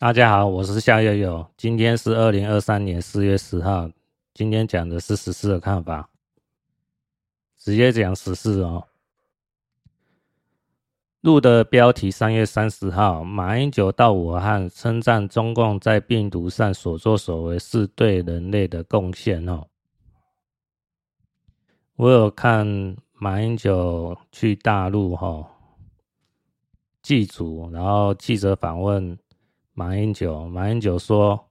大家好，我是夏悠悠。今天是二零二三年四月十号。今天讲的是时事的看法，直接讲时事哦。录的标题：三月三十号，马英九到武汉称赞中共在病毒上所作所为是对人类的贡献哦。我有看马英九去大陆哈祭祖，然后记者访问。马英九，马英九说，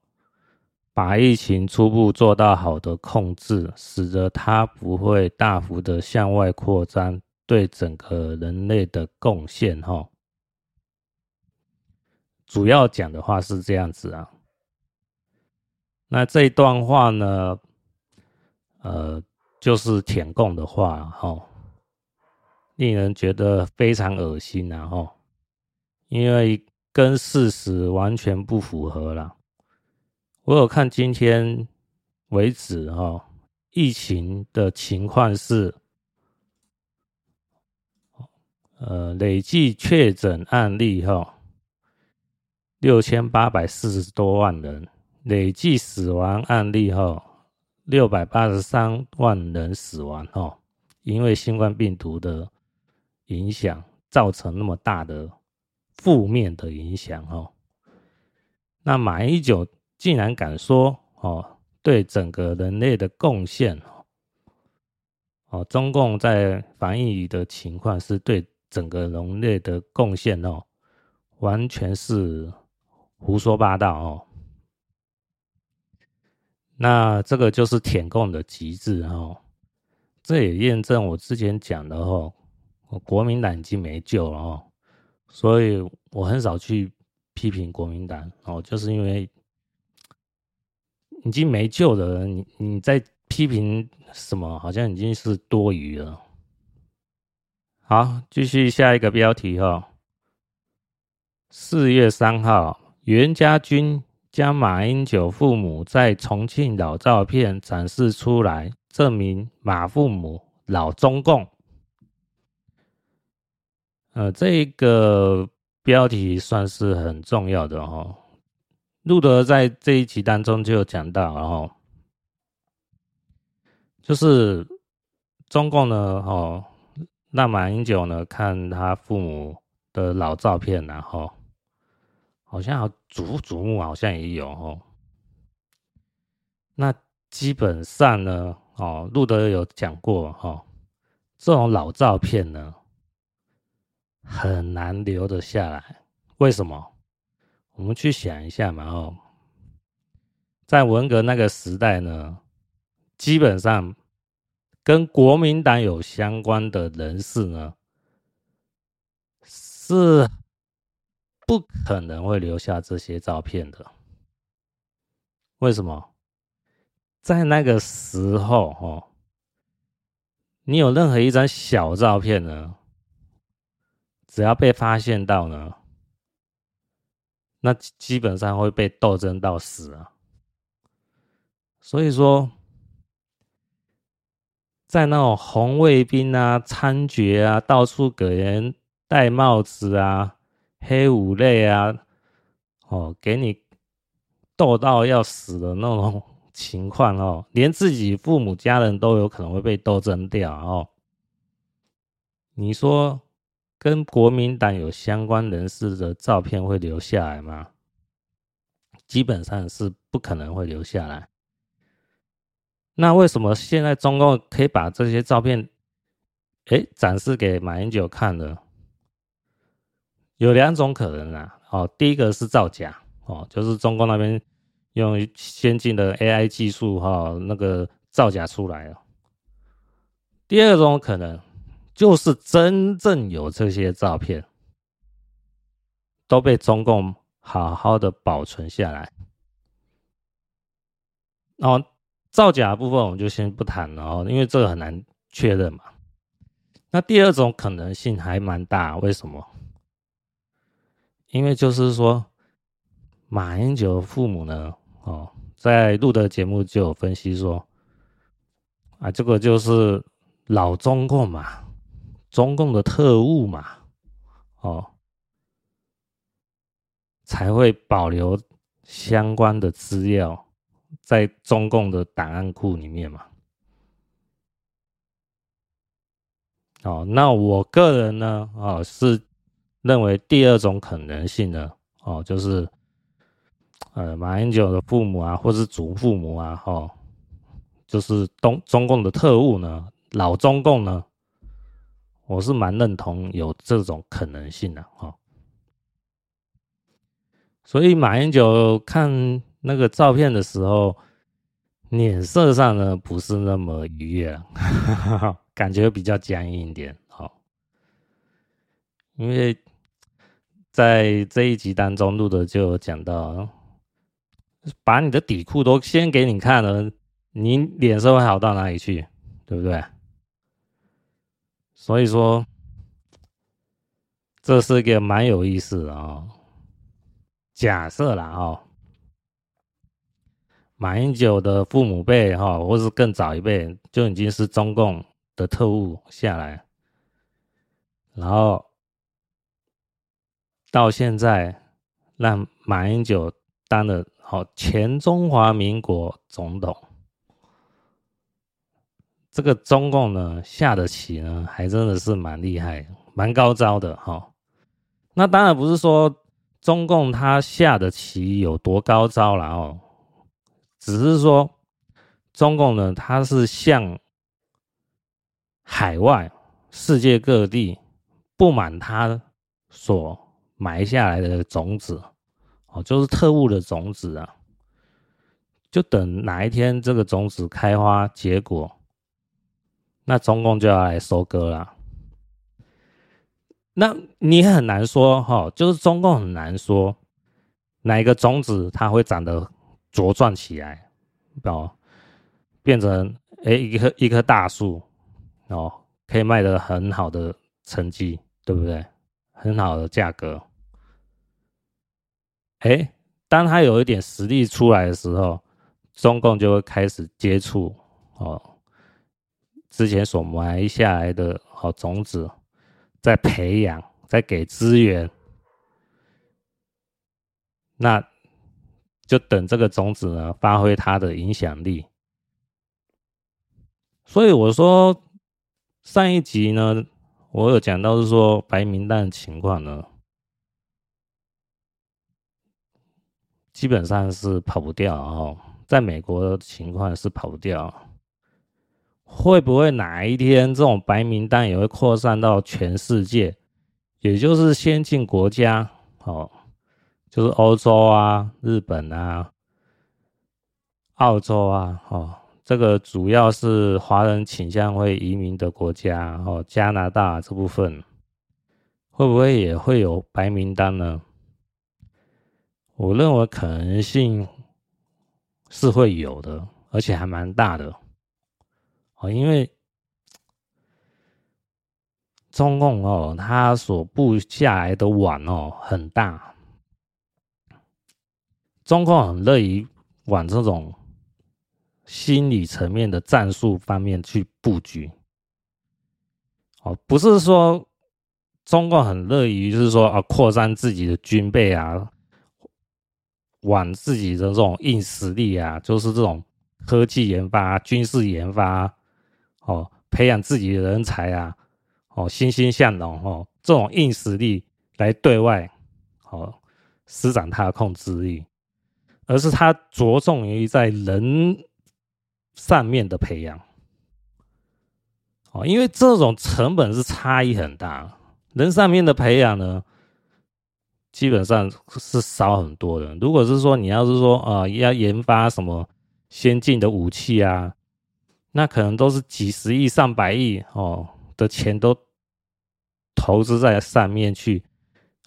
把疫情初步做到好的控制，使得它不会大幅的向外扩张，对整个人类的贡献，哈。主要讲的话是这样子啊。那这一段话呢，呃，就是舔共的话，哈，令人觉得非常恶心，然后，因为。跟事实完全不符合啦。我有看今天为止哈，疫情的情况是，呃，累计确诊案例哈，六千八百四十多万人，累计死亡案例哈，六百八十三万人死亡哈，因为新冠病毒的影响造成那么大的。负面的影响哦，那马英九竟然敢说哦，对整个人类的贡献哦，中共在防疫的情况是对整个人类的贡献哦，完全是胡说八道哦。那这个就是舔共的极致哦，这也验证我之前讲的哦，国民党已经没救了哦。所以我很少去批评国民党哦，就是因为已经没救的人，你你在批评什么，好像已经是多余了。好，继续下一个标题哈。四月三号，袁家军将马英九父母在重庆老照片展示出来，证明马父母老中共。呃，这个标题算是很重要的哈。路德在这一集当中就有讲到，然后就是中共呢，哦，那马英九呢，看他父母的老照片，然后好像祖祖母好像也有哦。那基本上呢，哦，路德有讲过哈，这种老照片呢。很难留得下来，为什么？我们去想一下嘛，哦，在文革那个时代呢，基本上跟国民党有相关的人士呢，是不可能会留下这些照片的。为什么？在那个时候，哦，你有任何一张小照片呢？只要被发现到呢，那基本上会被斗争到死啊。所以说，在那种红卫兵啊、猖獗啊、到处给人戴帽子啊、黑五类啊，哦，给你斗到要死的那种 情况哦，连自己父母家人都有可能会被斗争掉哦。你说？跟国民党有相关人士的照片会留下来吗？基本上是不可能会留下来。那为什么现在中共可以把这些照片，哎，展示给马英九看呢？有两种可能啊。哦，第一个是造假，哦，就是中共那边用先进的 AI 技术，哈，那个造假出来了。第二种可能。就是真正有这些照片，都被中共好好的保存下来。然后造假部分我们就先不谈了哦，因为这个很难确认嘛。那第二种可能性还蛮大，为什么？因为就是说，马英九父母呢，哦，在录的节目就有分析说，啊，这个就是老中共嘛。中共的特务嘛，哦，才会保留相关的资料在中共的档案库里面嘛。哦，那我个人呢，哦，是认为第二种可能性呢，哦，就是呃，马英九的父母啊，或是祖父母啊，哦，就是东中共的特务呢，老中共呢。我是蛮认同有这种可能性的哈，所以马英九看那个照片的时候，脸色上呢不是那么愉悦，感觉比较僵硬一点。哈，因为在这一集当中录的就讲到，把你的底裤都先给你看了，你脸色会好到哪里去？对不对？所以说，这是一个蛮有意思的啊、哦。假设啦哦，马英九的父母辈哈，或是更早一辈就已经是中共的特务下来，然后到现在让马英九当了好前中华民国总统。这个中共呢下的棋呢，还真的是蛮厉害、蛮高招的哈。那当然不是说中共他下的棋有多高招了哦，只是说中共呢，他是向海外、世界各地布满他所埋下来的种子哦，就是特务的种子啊，就等哪一天这个种子开花结果。那中共就要来收割了，那你很难说哈，就是中共很难说哪一个种子它会长得茁壮起来，哦，变成哎一棵一棵大树哦，可以卖得很好的成绩，对不对？很好的价格，哎，当它有一点实力出来的时候，中共就会开始接触哦。之前所埋下来的好种子，在培养，在给资源，那就等这个种子呢发挥它的影响力。所以我说上一集呢，我有讲到是说白名单的情况呢，基本上是跑不掉哦，在美国的情况是跑不掉。会不会哪一天这种白名单也会扩散到全世界，也就是先进国家哦，就是欧洲啊、日本啊、澳洲啊，哦，这个主要是华人倾向会移民的国家哦，加拿大这部分会不会也会有白名单呢？我认为可能性是会有的，而且还蛮大的。因为中共哦，他所布下来的网哦很大，中共很乐意往这种心理层面的战术方面去布局。哦，不是说中共很乐意，就是说啊，扩张自己的军备啊，往自己的这种硬实力啊，就是这种科技研发、军事研发。哦，培养自己的人才啊，哦，欣欣向荣哦，这种硬实力来对外，哦，施展他的控制力，而是他着重于在人上面的培养，哦，因为这种成本是差异很大，人上面的培养呢，基本上是少很多的。如果是说你要是说啊、要研发什么先进的武器啊。那可能都是几十亿、上百亿哦的钱都投资在上面去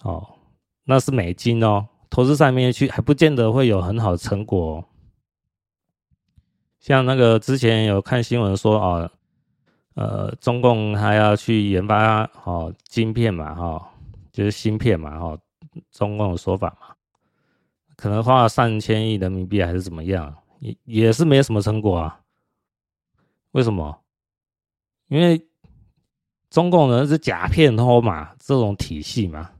哦，那是美金哦，投资上面去还不见得会有很好的成果哦。像那个之前有看新闻说哦，呃，中共还要去研发哦晶片嘛哈，就是芯片嘛哈，中共的说法嘛，可能花了上千亿人民币还是怎么样，也也是没什么成果啊。为什么？因为中共呢是假骗偷嘛，这种体系嘛，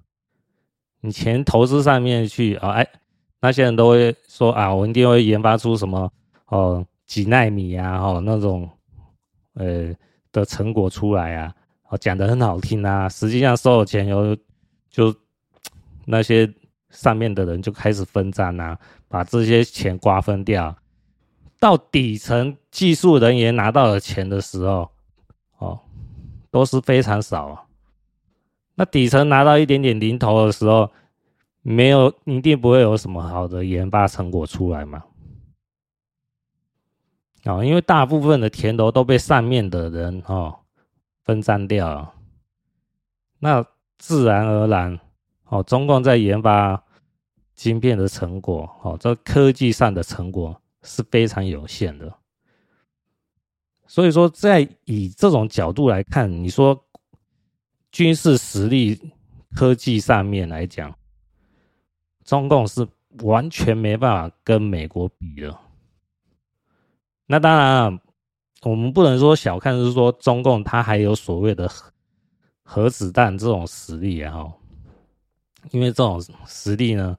你钱投资上面去啊，哎，那些人都会说啊，我一定会研发出什么哦几纳米啊，哦那种呃的成果出来啊，哦讲得很好听啊，实际上收了钱以后就那些上面的人就开始分赃啊，把这些钱瓜分掉，到底层技术人员拿到了钱的时候，哦都是非常少啊。那底层拿到一点点零头的时候，没有，一定不会有什么好的研发成果出来嘛。哦，因为大部分的甜头都被上面的人哦分赃掉了，那自然而然哦，中共在研发晶片的成果哦，这科技上的成果是非常有限的。所以说，在以这种角度来看，你说。军事实力、科技上面来讲，中共是完全没办法跟美国比的。那当然，我们不能说小看，是说中共它还有所谓的核子弹这种实力啊！因为这种实力呢，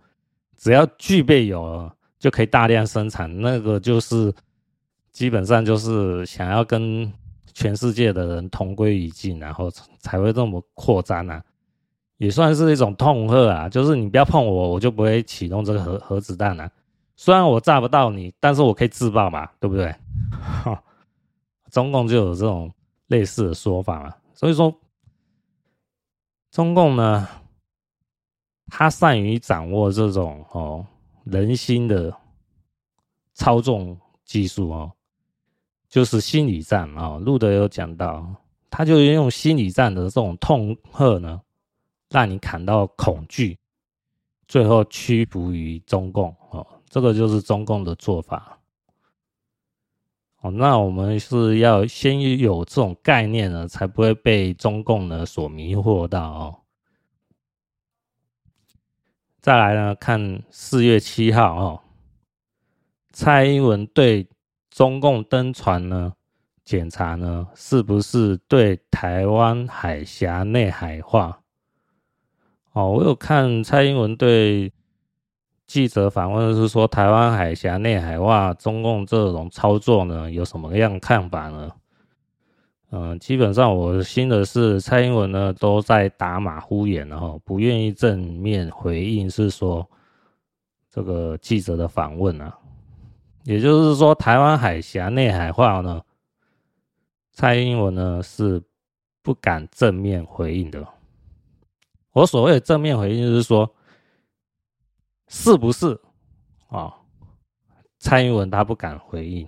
只要具备有了，就可以大量生产，那个就是基本上就是想要跟。全世界的人同归于尽，然后才会这么扩张啊，也算是一种痛恨啊。就是你不要碰我，我就不会启动这个核核子弹啊。虽然我炸不到你，但是我可以自爆嘛，对不对？中共就有这种类似的说法嘛。所以说，中共呢，他善于掌握这种哦人心的操纵技术哦。就是心理战啊，路德有讲到，他就用心理战的这种痛恨呢，让你感到恐惧，最后屈服于中共哦，这个就是中共的做法。哦，那我们是要先有这种概念呢，才不会被中共呢所迷惑到哦。再来呢，看四月七号哦，蔡英文对。中共登船呢，检查呢，是不是对台湾海峡内海化？哦，我有看蔡英文对记者访问，是说台湾海峡内海化，中共这种操作呢，有什么样看法呢？嗯、基本上我心的是蔡英文呢都在打马虎眼，然后不愿意正面回应，是说这个记者的访问啊。也就是说，台湾海峡内海化呢，蔡英文呢是不敢正面回应的。我所谓的正面回应，就是说，是不是啊？蔡英文他不敢回应，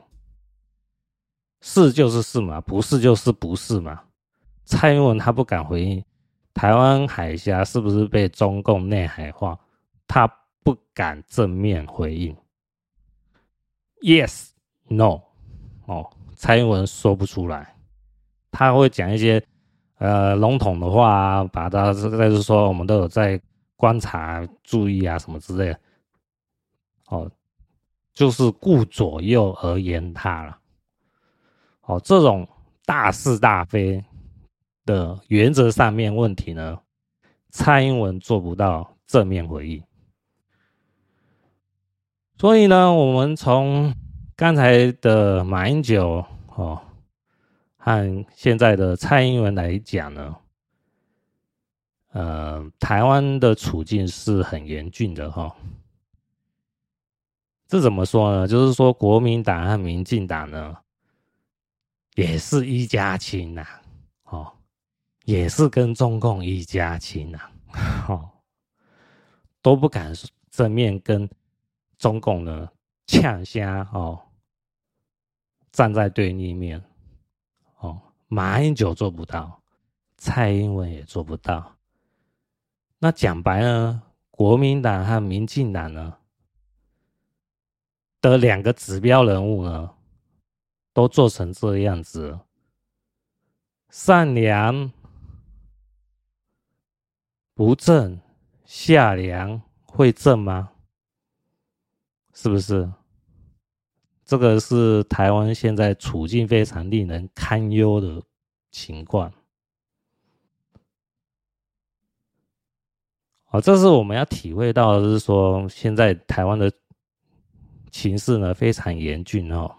是就是是嘛，不是就是不是嘛。蔡英文他不敢回应，台湾海峡是不是被中共内海化？他不敢正面回应。Yes, no，哦，蔡英文说不出来，他会讲一些呃笼统的话啊，把他再是说我们都有在观察、注意啊什么之类的，哦，就是顾左右而言他了，哦，这种大是大非的原则上面问题呢，蔡英文做不到正面回应。所以呢，我们从刚才的马英九哦，和现在的蔡英文来讲呢，呃，台湾的处境是很严峻的哈。这怎么说呢？就是说，国民党和民进党呢，也是一家亲呐，哦，也是跟中共一家亲呐，哦，都不敢正面跟。中共呢，呛声哦，站在对立面哦，马英九做不到，蔡英文也做不到。那讲白呢，国民党和民进党呢的两个指标人物呢，都做成这样子，上梁不正，下梁会正吗？是不是？这个是台湾现在处境非常令人堪忧的情况。哦，这是我们要体会到的，是说现在台湾的情势呢非常严峻哦，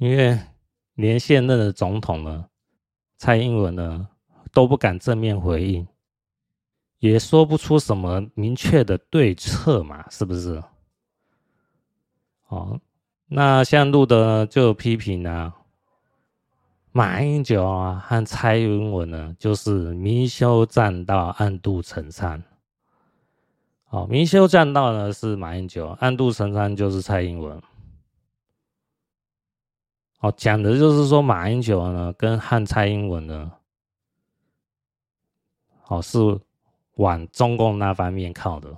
因为连现任的总统呢蔡英文呢都不敢正面回应，也说不出什么明确的对策嘛，是不是？哦，那像路德就批评啊。马英九啊和蔡英文呢，就是明修栈道，暗度陈仓。哦，明修栈道呢是马英九，暗度陈仓就是蔡英文。哦，讲的就是说马英九呢跟汉蔡英文呢，哦是往中共那方面靠的。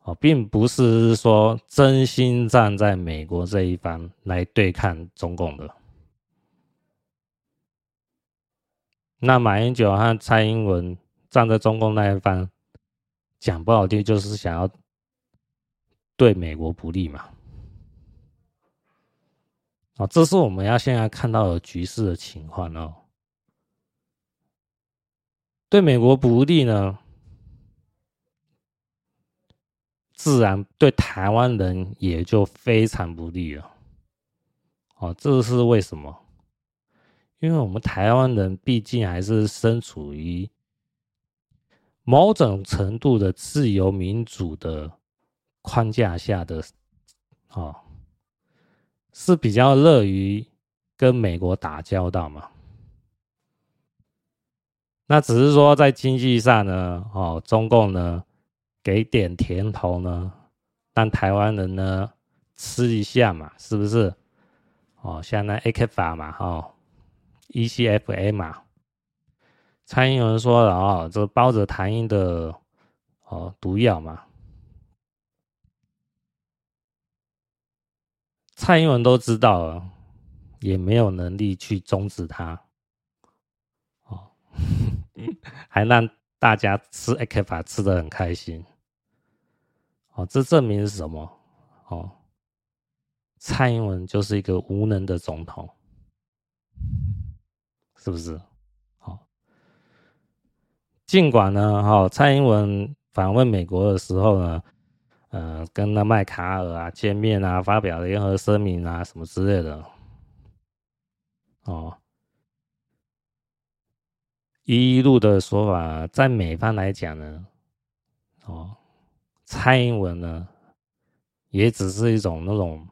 哦，并不是说真心站在美国这一方来对抗中共的。那马英九和蔡英文站在中共那一方，讲不好听就是想要对美国不利嘛。啊，这是我们要现在看到的局势的情况哦。对美国不利呢，自然对台湾人也就非常不利了。哦，这是为什么？因为我们台湾人毕竟还是身处于某种程度的自由民主的框架下的，哦，是比较乐于跟美国打交道嘛。那只是说在经济上呢，哦，中共呢给点甜头呢，让台湾人呢吃一下嘛，是不是？哦，像那 ECFA 嘛，哦。ECFA 嘛，蔡英文说了哦，这包着糖衣的哦毒药嘛，蔡英文都知道了，也没有能力去终止它，哦，还让大家吃 A K 法吃得很开心，哦，这证明是什么？哦，蔡英文就是一个无能的总统。是不是？好，尽管呢，哈，蔡英文访问美国的时候呢，呃，跟那麦卡尔啊见面啊，发表联合声明啊，什么之类的，哦，一路的说法，在美方来讲呢，哦，蔡英文呢，也只是一种那种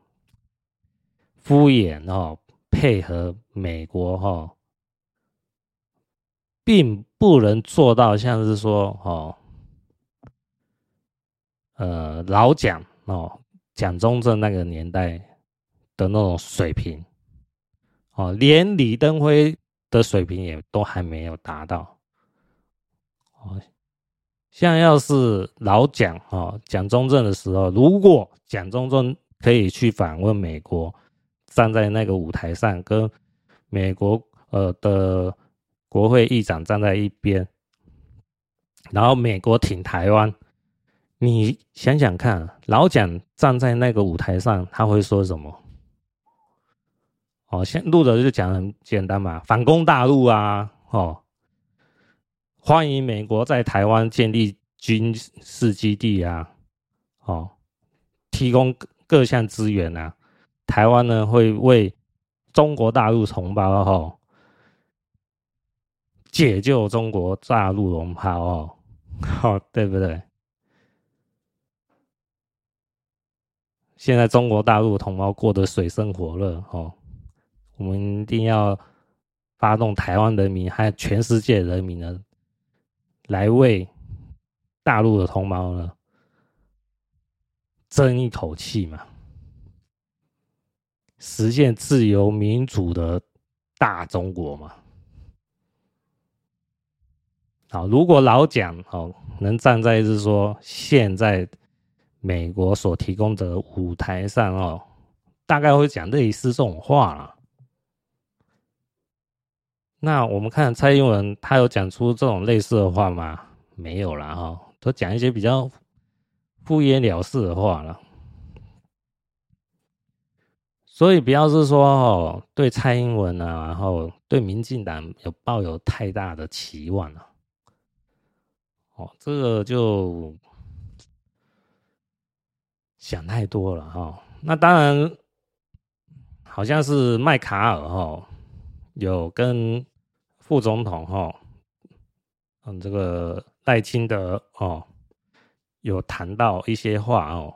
敷衍哦，配合美国哈。并不能做到像是说哦，呃，老蒋哦，蒋中正那个年代的那种水平，哦，连李登辉的水平也都还没有达到。哦，像要是老蒋哦，蒋中正的时候，如果蒋中正可以去访问美国，站在那个舞台上跟美国呃的。国会议长站在一边，然后美国挺台湾，你想想看，老蒋站在那个舞台上，他会说什么？哦，先录的就讲很简单嘛，反攻大陆啊，哦，欢迎美国在台湾建立军事基地啊，哦，提供各项资源啊，台湾呢会为中国大陆同胞哈。解救中国大陆同胞哦，好，对不对？现在中国大陆同胞过得水深火热哦，我们一定要发动台湾人民还有全世界人民呢，来为大陆的同胞呢争一口气嘛，实现自由民主的大中国嘛。好，如果老蒋哦能站在是说现在美国所提供的舞台上哦，大概会讲类似这种话了。那我们看蔡英文，他有讲出这种类似的话吗？没有啦哈，都讲一些比较敷衍了事的话了。所以不要是说哦，对蔡英文啊，然后对民进党有抱有太大的期望了。哦，这个就想太多了哈。那当然，好像是麦卡尔哈有跟副总统哈，嗯，这个赖清德哦，有谈到一些话哦。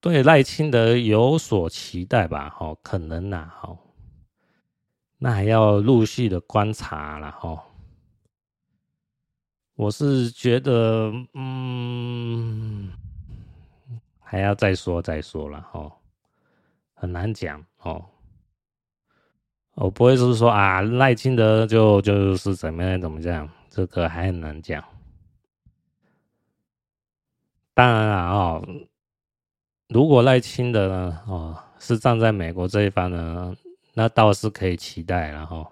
对赖清德有所期待吧？哦，可能呐，哦，那还要陆续的观察了，哦。我是觉得，嗯，还要再说再说了，哦，很难讲，哦。我不会是说啊，赖清德就就是怎么样怎么样，这个还很难讲。当然了，哦。如果赖清德呢，哦，是站在美国这一方呢，那倒是可以期待了哈。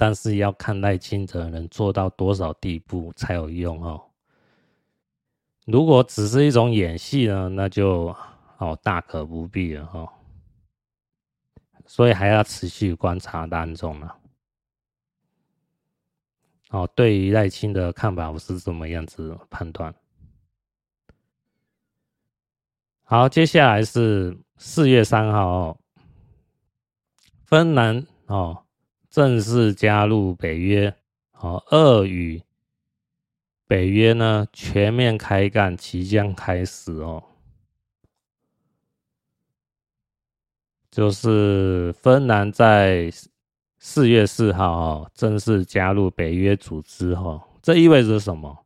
但是要看赖清德能做到多少地步才有用哦。如果只是一种演戏呢，那就哦大可不必了哈。所以还要持续观察当中了。哦，对于赖清的看法，我是怎么样子判断。好，接下来是四月三号哦，芬兰哦正式加入北约，哦，俄与北约呢全面开干即将开始哦，就是芬兰在四月四号哦正式加入北约组织哦，这意味着什么？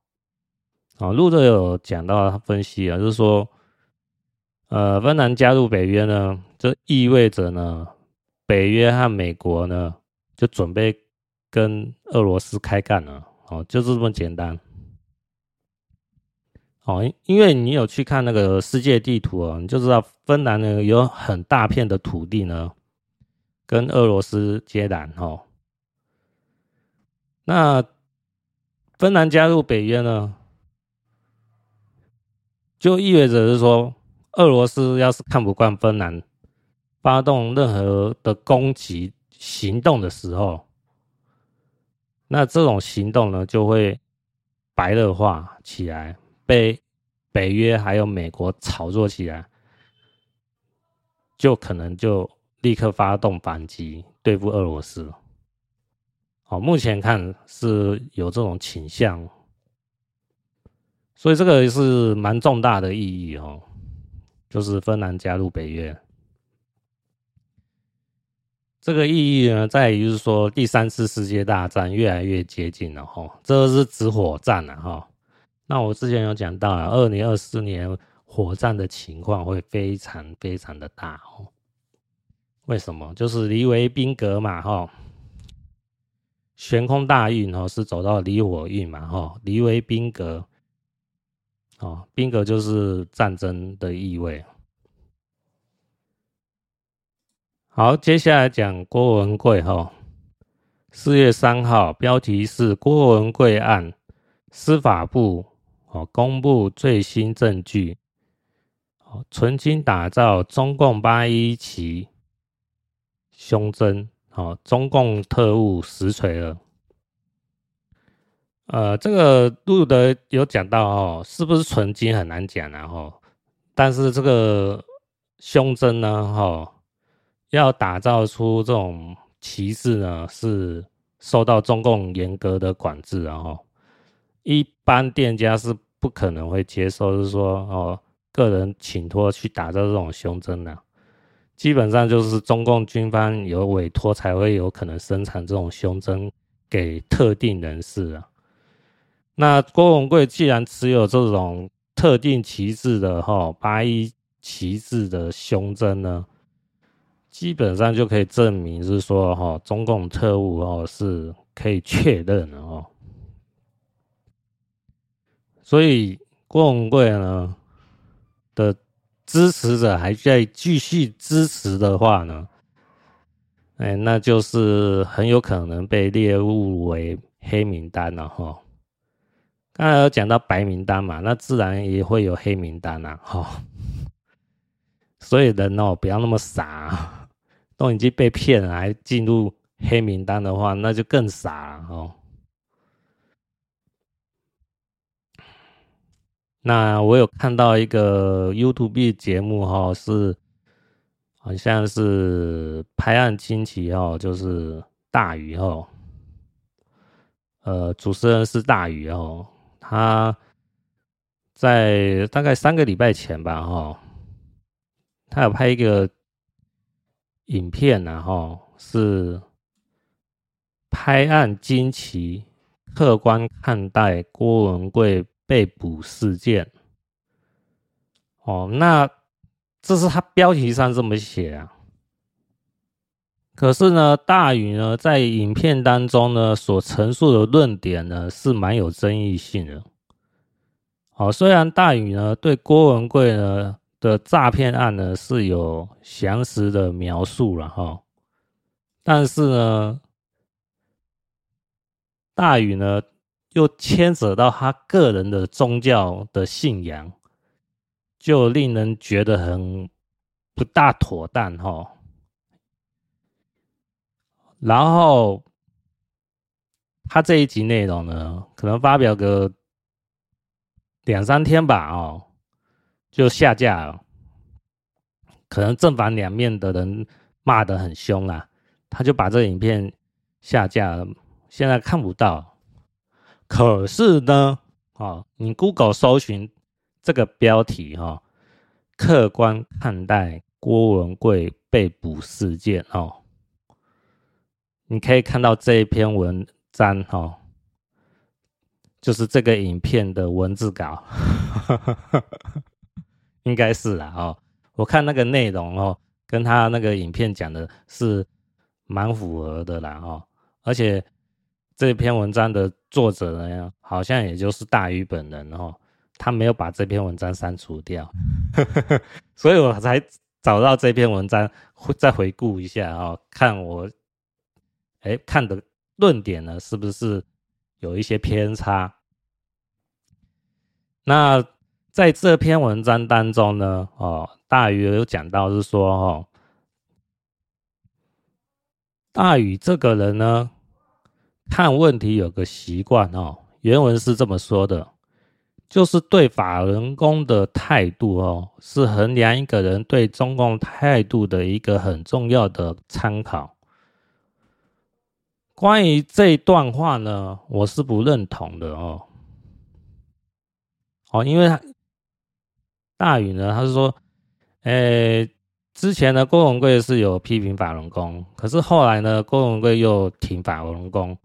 哦，路德有讲到分析啊，就是说。呃，芬兰加入北约呢，这意味着呢，北约和美国呢就准备跟俄罗斯开干了，哦，就是这么简单。哦，因为你有去看那个世界地图哦，你就知道芬兰呢有很大片的土地呢跟俄罗斯接壤哦。那芬兰加入北约呢，就意味着是说。俄罗斯要是看不惯芬兰发动任何的攻击行动的时候，那这种行动呢就会白热化起来，被北约还有美国炒作起来，就可能就立刻发动反击对付俄罗斯。好，目前看是有这种倾向，所以这个是蛮重大的意义哦。就是芬兰加入北约，这个意义呢，在于就是说第三次世界大战越来越接近了哈，这是指火战了哈。那我之前有讲到啊，二零二四年火战的情况会非常非常的大哦。为什么？就是离为宾格嘛哈，悬空大运哦是走到离火运嘛哈，离为宾格。哦，宾格就是战争的意味。好，接下来讲郭文贵哈。四月三号，标题是郭文贵案，司法部哦公布最新证据，哦，存金打造中共八一七胸针，哦，中共特务实锤了。呃，这个路德有讲到哦，是不是纯金很难讲，然后，但是这个胸针呢，哈，要打造出这种旗帜呢，是受到中共严格的管制，然后，一般店家是不可能会接受，就是说哦，个人请托去打造这种胸针的，基本上就是中共军方有委托才会有可能生产这种胸针给特定人士啊。那郭文贵既然持有这种特定旗帜的哈八一旗帜的胸针呢，基本上就可以证明是说哈中共特务哦是可以确认的哦。所以郭文贵呢的支持者还在继续支持的话呢，哎，那就是很有可能被列入为黑名单了哈。刚才有讲到白名单嘛，那自然也会有黑名单呐，哈。所以人哦，不要那么傻，都已经被骗了，还进入黑名单的话，那就更傻了哦。那我有看到一个 YouTube 节目哈，是好像是拍案惊奇哦，就是大鱼哦，呃，主持人是大鱼哦，他在大概三个礼拜前吧哈，他有拍一个影片然后是拍案惊奇，客观看待郭文贵。被捕事件，哦，那这是他标题上这么写啊。可是呢，大宇呢在影片当中呢所陈述的论点呢是蛮有争议性的。哦，虽然大宇呢对郭文贵呢的诈骗案呢是有详实的描述了哈，但是呢，大禹呢。又牵扯到他个人的宗教的信仰，就令人觉得很不大妥当哈。然后他这一集内容呢，可能发表个两三天吧，哦，就下架了。可能正反两面的人骂得很凶啊，他就把这影片下架了，现在看不到。可是呢，哦，你 Google 搜寻这个标题哈，客观看待郭文贵被捕事件哦，你可以看到这一篇文章哈，就是这个影片的文字稿，应该是啦哦，我看那个内容哦，跟他那个影片讲的是蛮符合的啦哦，而且。这篇文章的作者呢，好像也就是大鱼本人哦，他没有把这篇文章删除掉，所以我才找到这篇文章，再回顾一下哦，看我，哎，看的论点呢，是不是有一些偏差？那在这篇文章当中呢，哦，大宇有讲到是说，哦，大宇这个人呢。看问题有个习惯哦，原文是这么说的，就是对法轮功的态度哦，是衡量一个人对中共态度的一个很重要的参考。关于这段话呢，我是不认同的哦。哦，因为他大宇呢，他是说，诶，之前呢，郭文贵是有批评法轮功，可是后来呢，郭文贵又挺法轮功。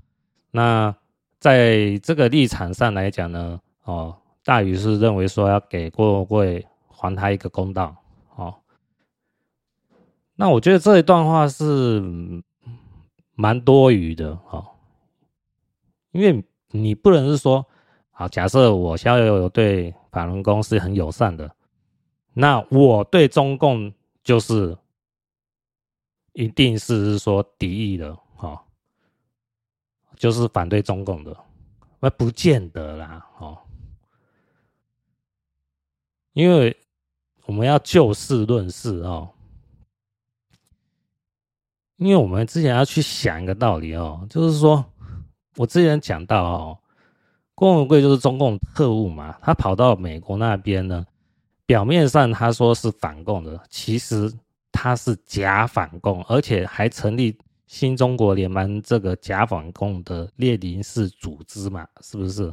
那在这个立场上来讲呢，哦，大宇是认为说要给郭文贵还他一个公道，哦，那我觉得这一段话是蛮多余的，哦，因为你不能是说，好，假设我逍遥游对法轮功是很友善的，那我对中共就是一定是说敌意的，哦。就是反对中共的，那不见得啦，哦，因为我们要就事论事哦，因为我们之前要去想一个道理哦，就是说我之前讲到哦，郭文贵就是中共特务嘛，他跑到美国那边呢，表面上他说是反共的，其实他是假反共，而且还成立。新中国联邦这个假反共的列宁式组织嘛，是不是？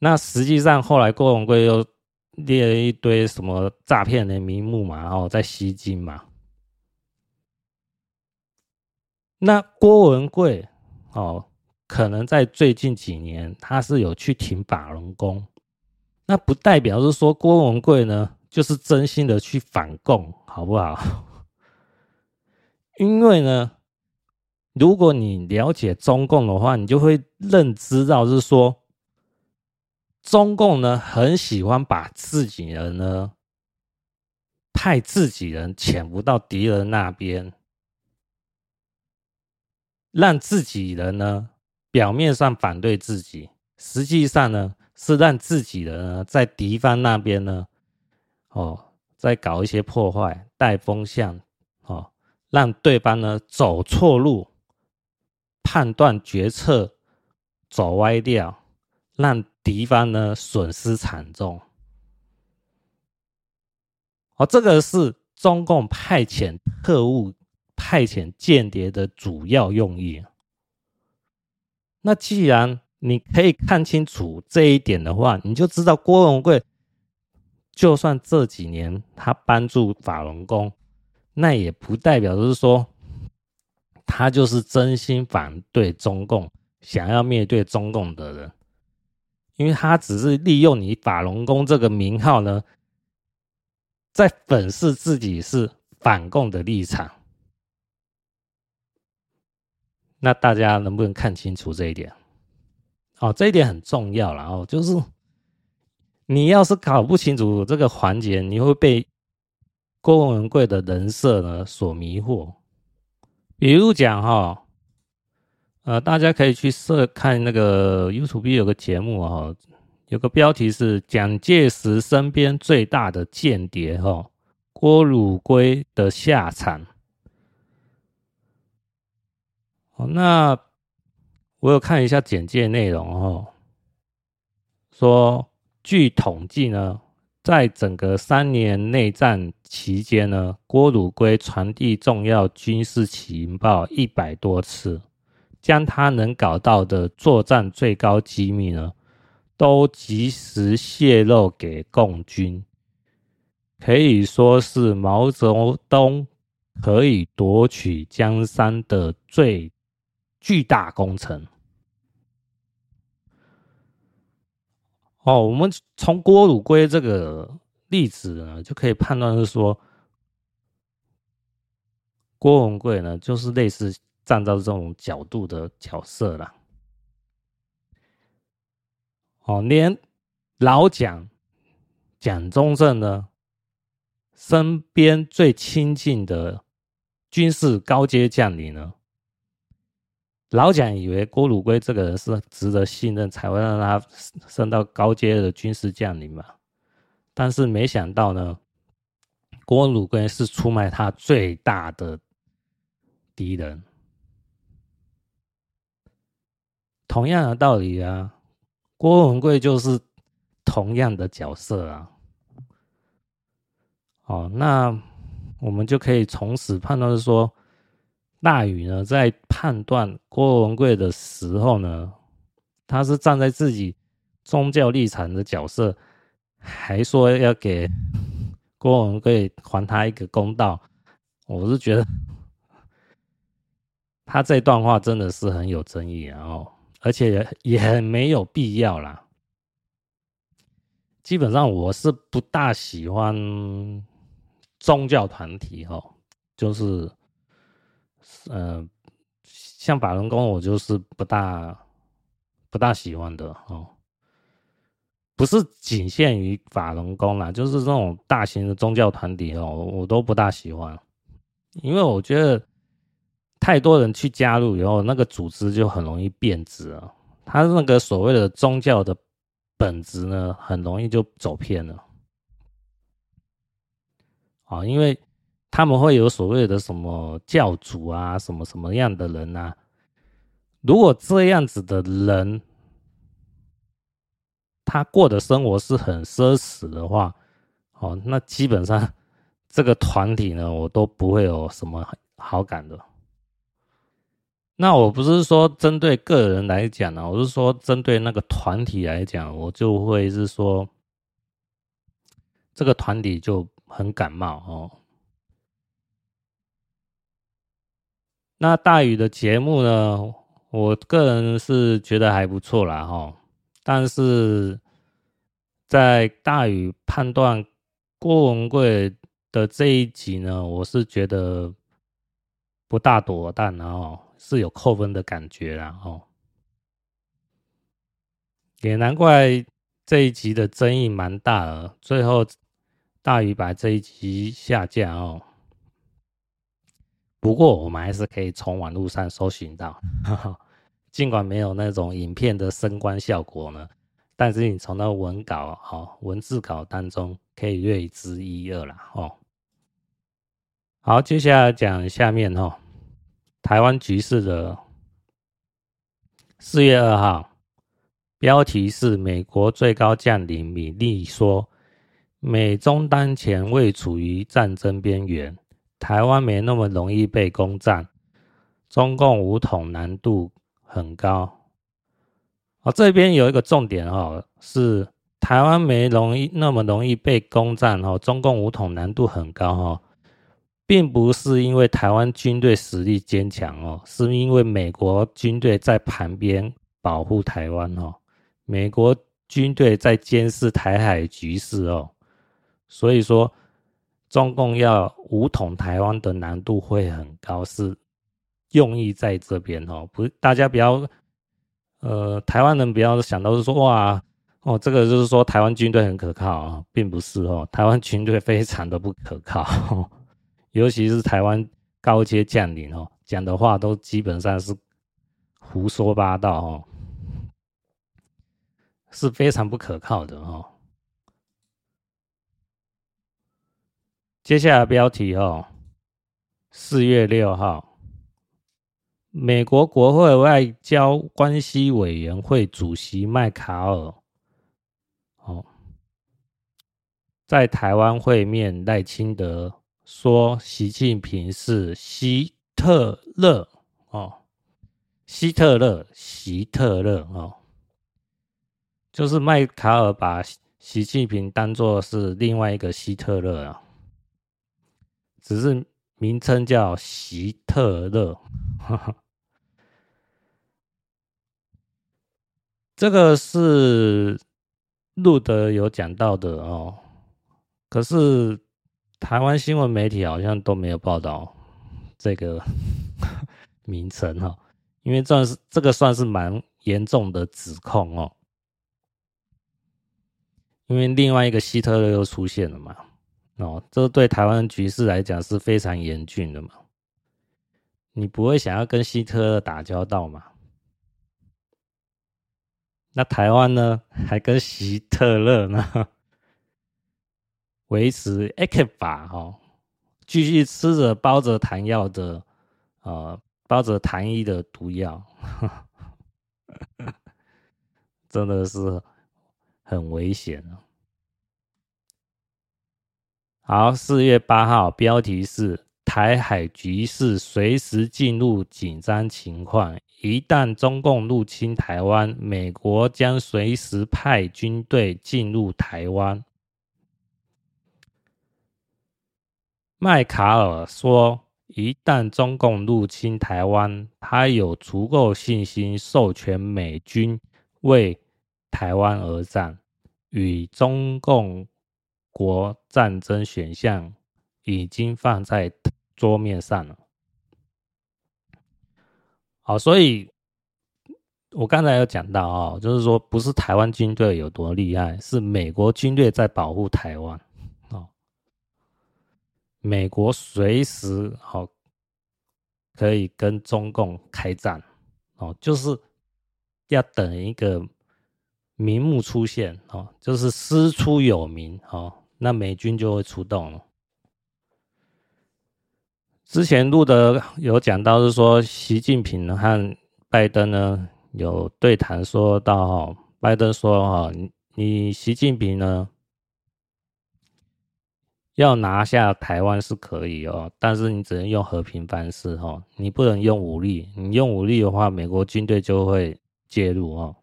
那实际上后来郭文贵又列了一堆什么诈骗的名目嘛，然后在吸金嘛。那郭文贵哦，可能在最近几年他是有去挺法轮功，那不代表是说郭文贵呢就是真心的去反共，好不好？因为呢，如果你了解中共的话，你就会认知到是说，中共呢很喜欢把自己人呢派自己人潜伏到敌人那边，让自己人呢表面上反对自己，实际上呢是让自己的呢在敌方那边呢，哦，再搞一些破坏，带风向，哦，让对方呢走错路，判断决策走歪掉，让敌方呢损失惨重。哦，这个是中共派遣特务、派遣间谍的主要用意。那既然你可以看清楚这一点的话，你就知道郭文贵。就算这几年他帮助法轮功，那也不代表就是说他就是真心反对中共、想要灭对中共的人，因为他只是利用你法轮功这个名号呢，在粉饰自己是反共的立场。那大家能不能看清楚这一点？哦，这一点很重要了哦，就是。你要是搞不清楚这个环节，你会被郭文贵的人设呢所迷惑。比如讲哈，呃，大家可以去设看那个 YouTube 有个节目哦，有个标题是蒋介石身边最大的间谍哈，郭汝瑰的下场。哦，那我有看一下简介内容哦，说。据统计呢，在整个三年内战期间呢，郭汝瑰传递重要军事情报一百多次，将他能搞到的作战最高机密呢，都及时泄露给共军，可以说是毛泽东可以夺取江山的最巨大工程。哦，我们从郭汝瑰这个例子呢，就可以判断是说，郭文贵呢，就是类似站在这种角度的角色啦。哦，连老蒋蒋中正呢，身边最亲近的军事高阶将领呢。老蒋以为郭汝瑰这个人是值得信任，才会让他升到高阶的军事将领嘛。但是没想到呢，郭汝瑰是出卖他最大的敌人。同样的道理啊，郭文贵就是同样的角色啊。哦，那我们就可以从此判断说。大禹呢，在判断郭文贵的时候呢，他是站在自己宗教立场的角色，还说要给 郭文贵还他一个公道。我是觉得 他这段话真的是很有争议，然后而且也很没有必要啦。基本上我是不大喜欢宗教团体哦，就是。呃，像法轮功，我就是不大不大喜欢的哦。不是仅限于法轮功啦，就是这种大型的宗教团体哦，我都不大喜欢，因为我觉得太多人去加入以后，那个组织就很容易变质啊。他那个所谓的宗教的本质呢，很容易就走偏了啊，因为。他们会有所谓的什么教主啊，什么什么样的人啊？如果这样子的人，他过的生活是很奢侈的话，哦，那基本上这个团体呢，我都不会有什么好感的。那我不是说针对个人来讲呢，我是说针对那个团体来讲，我就会是说，这个团体就很感冒哦。那大宇的节目呢，我个人是觉得还不错啦哈，但是在大宇判断郭文贵的这一集呢，我是觉得不大妥当，然后是有扣分的感觉啦齁，也难怪这一集的争议蛮大的，最后大宇把这一集下架哦。不过我们还是可以从网络上搜寻到，尽管没有那种影片的声光效果呢，但是你从那文稿、哈文字稿当中可以略知一二啦。哦。好，接下来讲下面哦，台湾局势的四月二号，标题是美国最高将领米利说，美中当前未处于战争边缘，台湾没那么容易被攻占，中共武统难度很高。哦，这边有一个重点哦，是台湾没容易那么容易被攻占哦，中共武统难度很高哦。并不是因为台湾军队实力坚强哦，是因为美国军队在旁边保护台湾哦，美国军队在监视台海局势哦，所以说中共要武统台湾的难度会很高，是用意在这边哦，不，大家不要，呃，台湾人不要想到是说哇哦，这个就是说台湾军队很可靠啊，并不是哦，台湾军队非常的不可靠。尤其是台湾高阶将领哦，讲的话都基本上是胡说八道哦，是非常不可靠的哦。接下来标题哦，四月六号，美国国会外交关系委员会主席麦卡尔哦，在台湾会面赖清德。说习近平是希特勒哦，希特勒，希特勒哦，就是麦卡尔把习近平当作是另外一个希特勒啊，只是名称叫希特勒，哈哈，这个是路德有讲到的哦，可是。台湾新闻媒体好像都没有报道这个 名称哈，因为这是这个算是蛮严重的指控哦，因为另外一个希特勒又出现了嘛，哦，这对台湾局势来讲是非常严峻的嘛，你不会想要跟希特勒打交道嘛？那台湾呢，还跟希特勒呢？维持 ECFA 哈，继续吃着包着糖药的，呃，包着糖衣的毒药，真的是很危险啊。好，四月八号，标题是台海局势随时进入紧张情况，一旦中共入侵台湾，美国将随时派军队进入台湾。麦卡尔说：“一旦中共入侵台湾，他有足够信心授权美军为台湾而战，与中共国战争选项已经放在桌面上了。”好，所以我刚才有讲到啊，就是说不是台湾军队有多厉害，是美国军队在保护台湾。哦美国随时好可以跟中共开战哦，就是要等一个名目出现哦，就是师出有名哦，那美军就会出动了。之前录的有讲到是说，习近平和拜登呢有对谈，说到哈，拜登说哈，你习近平呢？要拿下台湾是可以哦，但是你只能用和平方式哦，你不能用武力。你用武力的话，美国军队就会介入哦。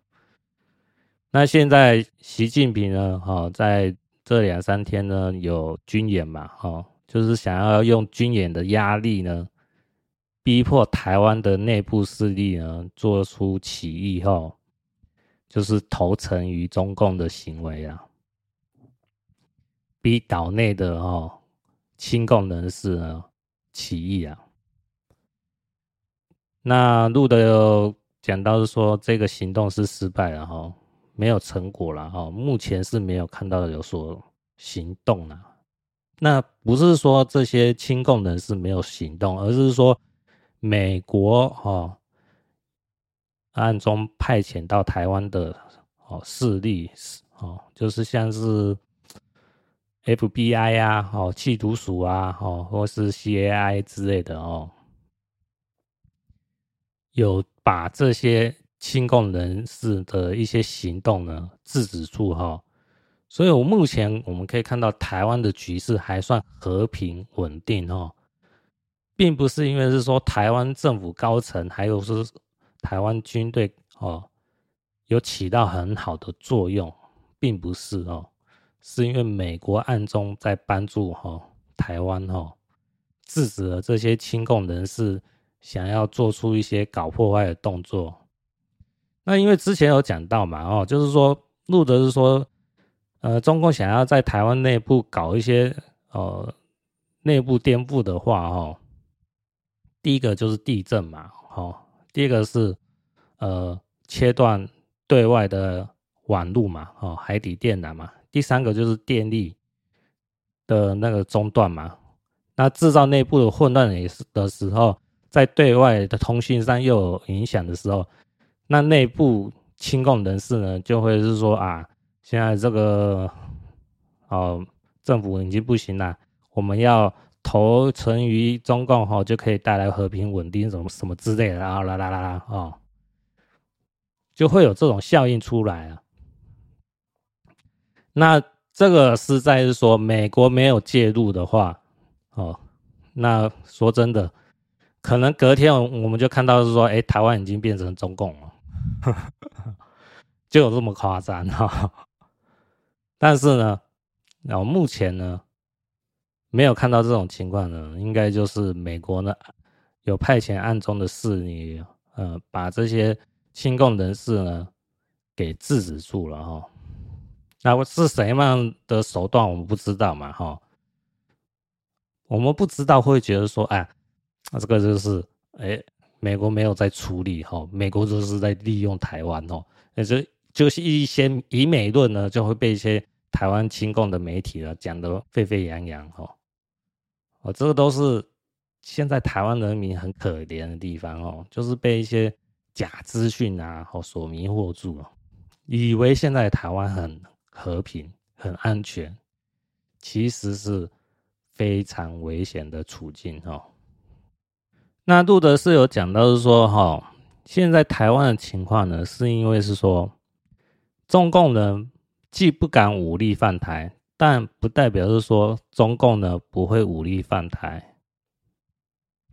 那现在习近平呢？哈，在这两三天呢有军演嘛？哈，就是想要用军演的压力呢，逼迫台湾的内部势力呢做出起义后，就是投诚于中共的行为啊。逼岛内的哦亲共人士呢起义啊，那路德有讲到是说这个行动是失败了哈，没有成果了哈，目前是没有看到有所行动了。那不是说这些亲共人士没有行动，而是说美国哈暗中派遣到台湾的哦势力哦，就是像是。FBI 啊，哦，缉毒署啊，哦，或是 CAI 之类的哦，有把这些亲共人士的一些行动呢制止住哈。所以，我目前我们可以看到台湾的局势还算和平稳定哦，并不是因为是说台湾政府高层还有是台湾军队哦有起到很好的作用，并不是哦。是因为美国暗中在帮助哈台湾哈，制止了这些亲共人士想要做出一些搞破坏的动作。那因为之前有讲到嘛哦，就是说路德是说，呃，中共想要在台湾内部搞一些呃内部颠覆的话哦，第一个就是地震嘛，哦，第二个是呃切断对外的网路嘛，哦，海底电缆嘛。第三个就是电力的那个中断嘛，那制造内部的混乱也是的时候，在对外的通讯上又有影响的时候，那内部亲共人士呢就会是说啊，现在这个哦政府已经不行了，我们要投诚于中共哈，就可以带来和平稳定什么什么之类的，然后啦啦啦啦哦，就会有这种效应出来啊。那这个实在是说，美国没有介入的话，哦，那说真的，可能隔天我们就看到是说，哎，台湾已经变成中共了，就有这么夸张哈。但是呢，然后目前呢，没有看到这种情况呢，应该就是美国呢有派遣暗中的势力，呃，把这些亲共人士呢给制止住了哈。那我是什么样的手段，我们不知道嘛，哈，我们不知道会觉得说，哎，这个就是，哎，美国没有在处理，哈，美国就是在利用台湾，哦，那就就是一些以美论呢，就会被一些台湾亲共的媒体呢讲得沸沸扬扬，哈，哦，这个都是现在台湾人民很可怜的地方，哦，就是被一些假资讯啊，哦，所迷惑住了，以为现在台湾很。和平很安全，其实是非常危险的处境哈。那路德是有讲到是说哈，现在台湾的情况呢，是因为是说中共呢既不敢武力犯台，但不代表是说中共呢不会武力犯台。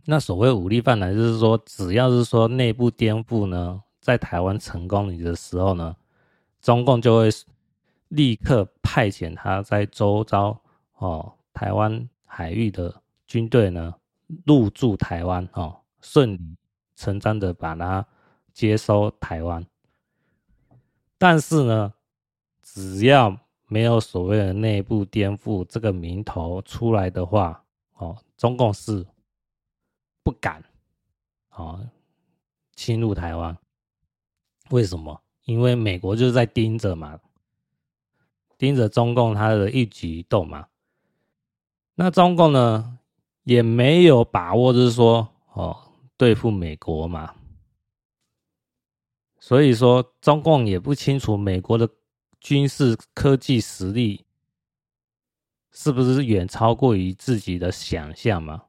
那所谓武力犯台，就是说只要是说内部颠覆呢，在台湾成功的时候呢，中共就会。立刻派遣他在周遭哦台湾海域的军队呢入驻台湾哦，顺理成章的把它接收台湾。但是呢，只要没有所谓的内部颠覆这个名头出来的话哦，中共是不敢哦侵入台湾。为什么？因为美国就是在盯着嘛。盯着中共他的一举一动嘛，那中共呢也没有把握，就是说哦对付美国嘛，所以说中共也不清楚美国的军事科技实力是不是远超过于自己的想象嘛，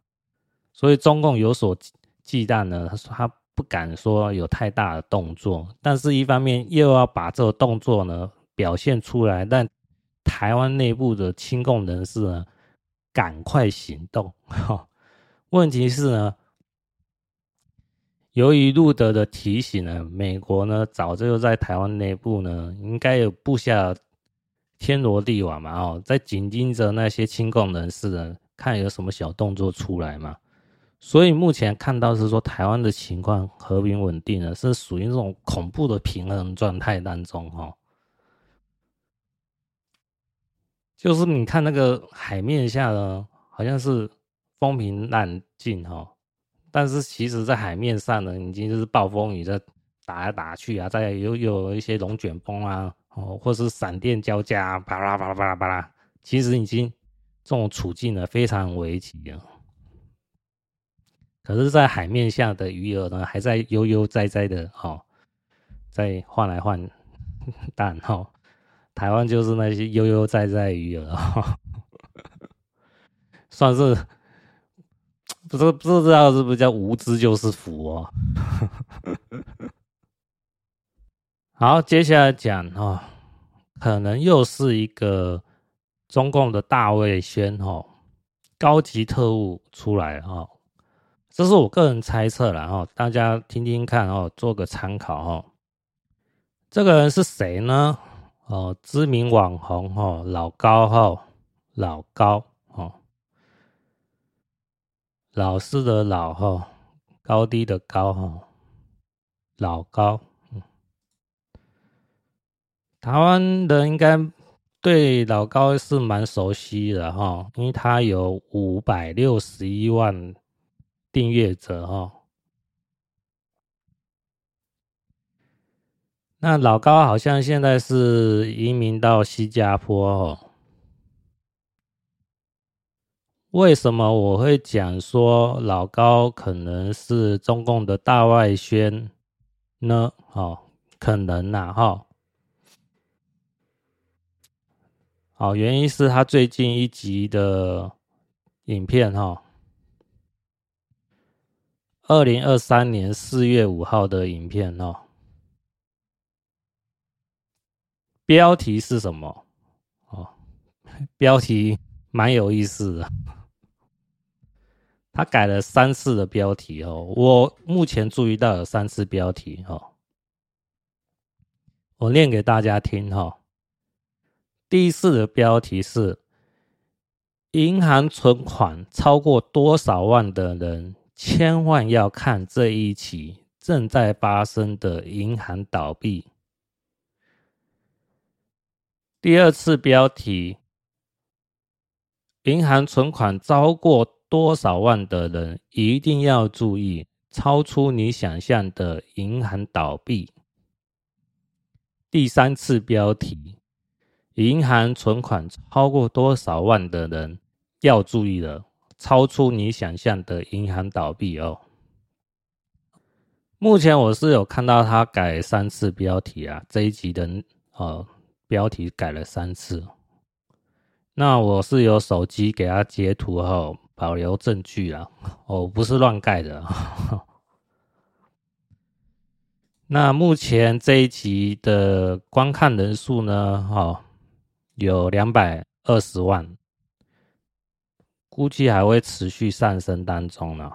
所以中共有所忌惮呢，他说他不敢说有太大的动作，但是一方面又要把这个动作呢表现出来，但。台湾内部的亲共人士呢，赶快行动！哈，问题是呢，由于路德的提醒呢，美国呢早就在台湾内部呢，应该有布下天罗地网嘛，哦，在紧盯着那些亲共人士呢，看有什么小动作出来嘛。所以目前看到是说，台湾的情况和平稳定呢，是属于这种恐怖的平衡状态当中，哈。就是你看那个海面下呢，好像是风平浪静哈，但是其实在海面上呢，已经就是暴风雨在打来打去啊，再有有一些龙卷风啊，哦，或是闪电交加，巴拉巴拉巴拉巴拉，其实已经这种处境呢非常危急了。可是，在海面下的鱼儿呢，还在悠悠哉哉的哈，在换来换蛋 哈。台湾就是那些悠悠哉哉鱼儿，算是不知不知道是不是叫无知就是福哦。好，接下来讲哦，可能又是一个中共的大卫宣哦，高级特务出来哦，这是我个人猜测了哈，大家听听看哦，做个参考哦。这个人是谁呢？哦，知名网红哦，老高哈，老高哦，老师的老哈，高低的高哈，老高。台湾人应该对老高是蛮熟悉的哈，因为他有五百六十一万订阅者哈。那老高好像现在是移民到新加坡哦。为什么我会讲说老高可能是中共的大外宣呢？哦，可能呐哈。好，原因是他最近一集的影片哈，二零二三年四月五号的影片哦，标题是什么？哦，标题蛮有意思的，他改了三次的标题哦，我目前注意到有三次标题哦，我念给大家听哈。第一次的标题是“银行存款超过多少万的人，千万要看这一起正在发生的银行倒闭”。第二次标题“银行存款超过多少万的人，一定要注意，超出你想象的银行倒闭”。第三次标题。银行存款超过多少万的人要注意了，超出你想象的银行倒闭哦。目前我是有看到他改三次标题啊，这一集的呃标题改了三次。那我是有手机给他截图后保留证据啊，哦，不是乱盖的。那目前这一集的观看人数呢？哦。有两百二十万，估计还会持续上升当中呢。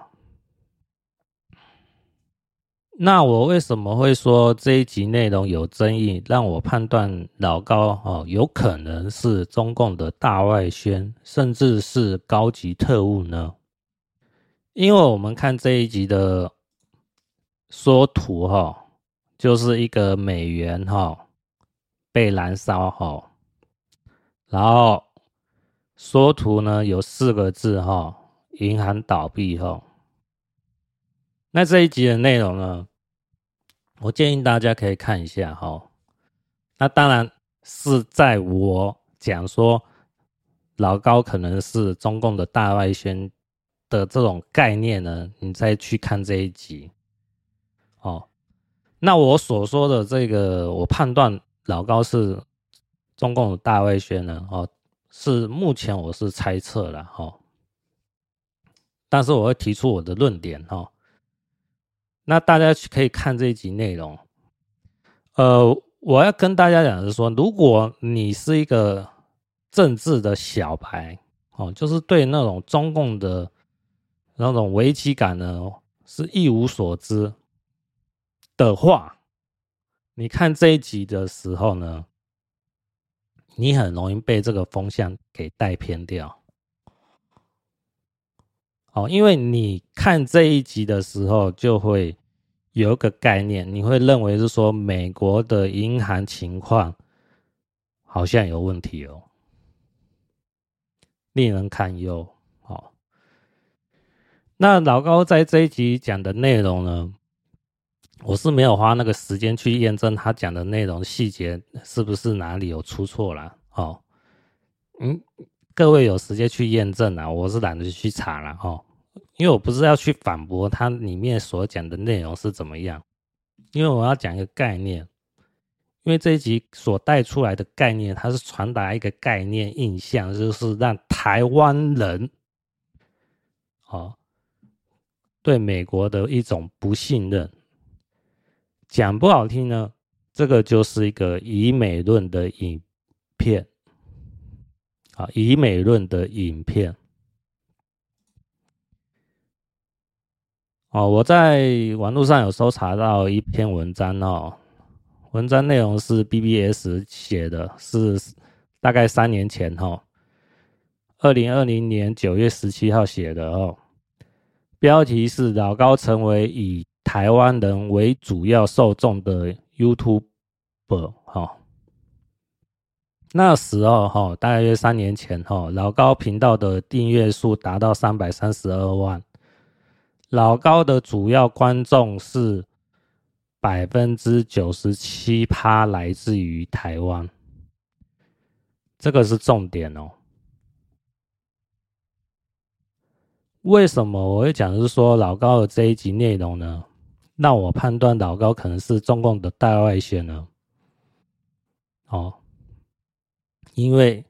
那我为什么会说这一集内容有争议，让我判断老高哦有可能是中共的大外宣，甚至是高级特务呢？因为我们看这一集的缩图哈，就是一个美元哈被燃烧哈。然后缩图呢有四个字哈，银行倒闭哈。那这一集的内容呢，我建议大家可以看一下哈。那当然是在我讲说老高可能是中共的大外宣的这种概念呢，你再去看这一集哦。那我所说的这个，我判断老高是。中共的大外宣呢？哦，是目前我是猜测了哈，但是我会提出我的论点哈。那大家可以看这一集内容。呃，我要跟大家讲的是说，如果你是一个政治的小白哦，就是对那种中共的那种危机感呢是一无所知的话，你看这一集的时候呢，你很容易被这个风向给带偏掉，哦，因为你看这一集的时候，就会有一个概念，你会认为是说美国的银行情况好像有问题哦，令人堪忧。哦，那老高在这一集讲的内容呢？我是没有花那个时间去验证他讲的内容细节是不是哪里有出错啦。哦。嗯，各位有时间去验证啊，我是懒得去查了哦，因为我不是要去反驳他里面所讲的内容是怎么样，因为我要讲一个概念，因为这一集所带出来的概念，它是传达一个概念印象，就是让台湾人哦，对美国的一种不信任。讲不好听呢，这个就是一个以美论的影片，啊，以美论的影片。哦，我在网络上有搜查到一篇文章哦，文章内容是 BBS 写的，是大概三年前哈，二零二零年九月十七号写的哦，标题是老高成为以台湾人为主要受众的 YouTuber，那时候哈，大约三年前哈，老高频道的订阅数达到三百三十二万。老高的主要观众是百分之九十七趴来自于台湾，这个是重点哦。为什么我会讲是说老高的这一集内容呢？让我判断老高可能是中共的大外宣呢？哦，因为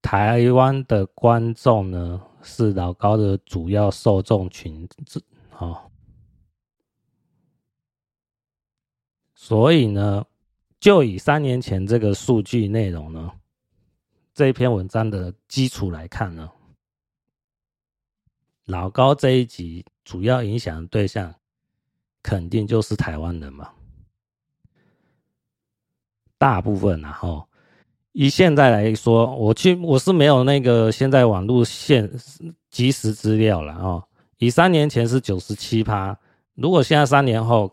台湾的观众呢，是老高的主要受众群，哦，所以呢，就以三年前这个数据内容呢，这一篇文章的基础来看呢，老高这一集主要影响的对象，肯定就是台湾人嘛，大部分然后。以现在来说，我去我是没有那个现在网络现即时资料了哦。以三年前是九十七趴，如果现在三年后，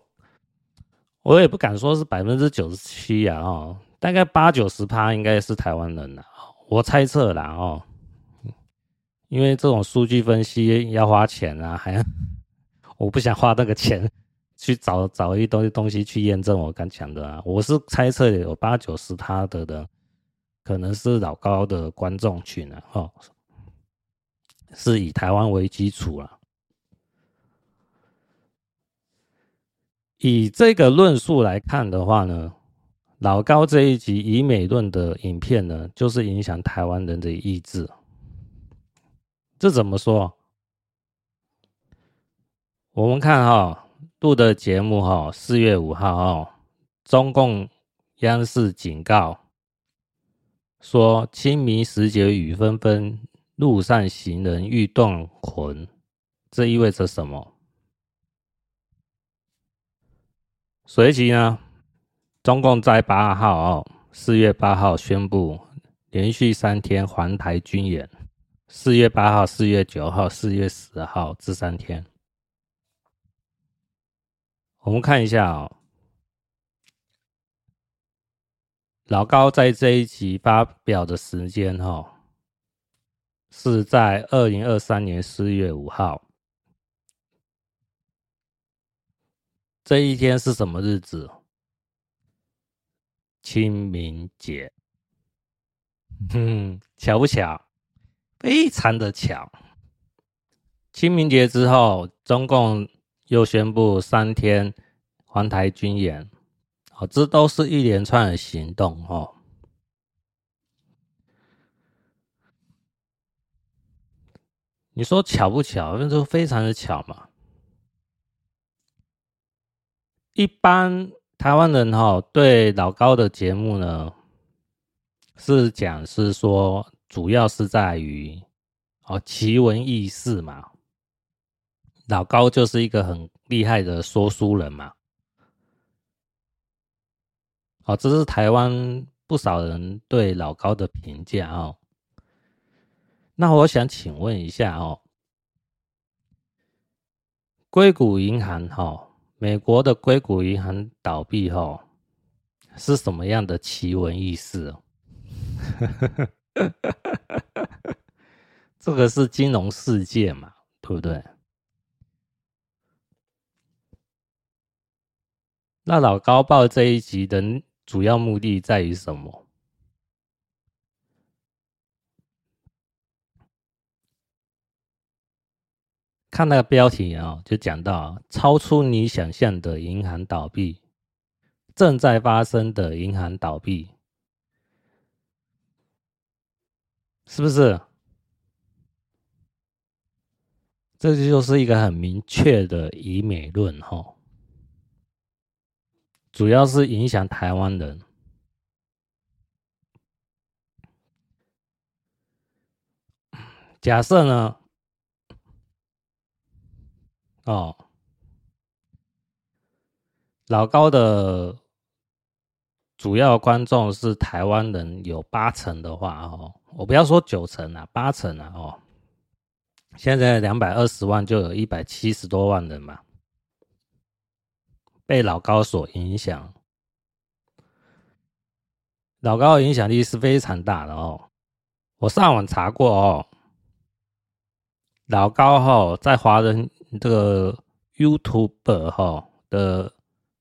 我也不敢说是百分之九十七呀哦，大概八九十趴应该是台湾人了，我猜测啦哦。因为这种数据分析要花钱啊，还我不想花那个钱去找找一堆东西去验证我刚讲的啊，我是猜测有八九十他的的。可能是老高的观众群了，哦，是以台湾为基础了。以这个论述来看的话呢，老高这一集以美论的影片呢，就是影响台湾人的意志。这怎么说？我们看哈录的节目哈，四月五号哦，中共央视警告。说清明时节雨纷纷，路上行人欲断魂，这意味着什么？随即呢，中共在八号哦，四月八号宣布连续三天环台军演，四月八号、四月九号、四月十号这三天，我们看一下哦。老高在这一集发表的时间，哈，是在二零二三年四月五号。这一天是什么日子？清明节。嗯，巧不巧？非常的巧。清明节之后，中共又宣布三天环台军演。这都是一连串的行动哦。你说巧不巧？那就非常的巧嘛。一般台湾人哈对老高的节目呢，是讲是说，主要是在于哦奇闻异事嘛。老高就是一个很厉害的说书人嘛。哦，这是台湾不少人对老高的评价哦。那我想请问一下哦，硅谷银行哈，美国的硅谷银行倒闭哈，是什么样的奇闻异事？这个是金融世界嘛，对不对？那老高报这一集的。主要目的在于什么？看那个标题啊，就讲到超出你想象的银行倒闭，正在发生的银行倒闭，是不是？这就是一个很明确的以美论哈，主要是影响台湾人。假设呢，哦，老高的主要观众是台湾人，有八成的话哦，我不要说九成啊，八成啊哦，现在两百二十万就有一百七十多万人嘛，被老高所影响，老高的影响力是非常大的哦，我上网查过哦。老高哈在华人这个 YouTube 哈的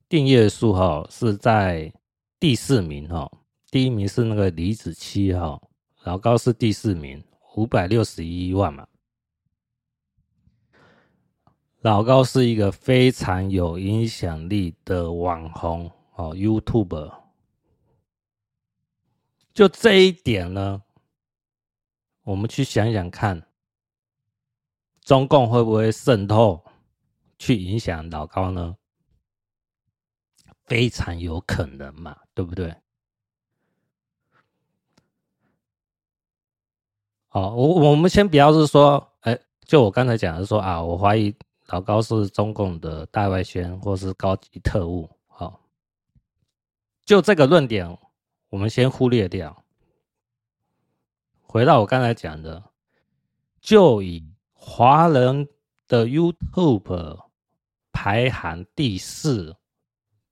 订阅数哈是在第四名哈，第一名是那个李子柒哈，老高是第四名，五百六十一万嘛。老高是一个非常有影响力的网红哦，YouTuber。就这一点呢，我们去想想看。中共会不会渗透去影响老高呢？非常有可能嘛，对不对？好，我我们先不要是说，哎，就我刚才讲的说啊，我怀疑老高是中共的大外宣或是高级特务。好，就这个论点，我们先忽略掉。回到我刚才讲的，就以。华人的 YouTube 排行第四，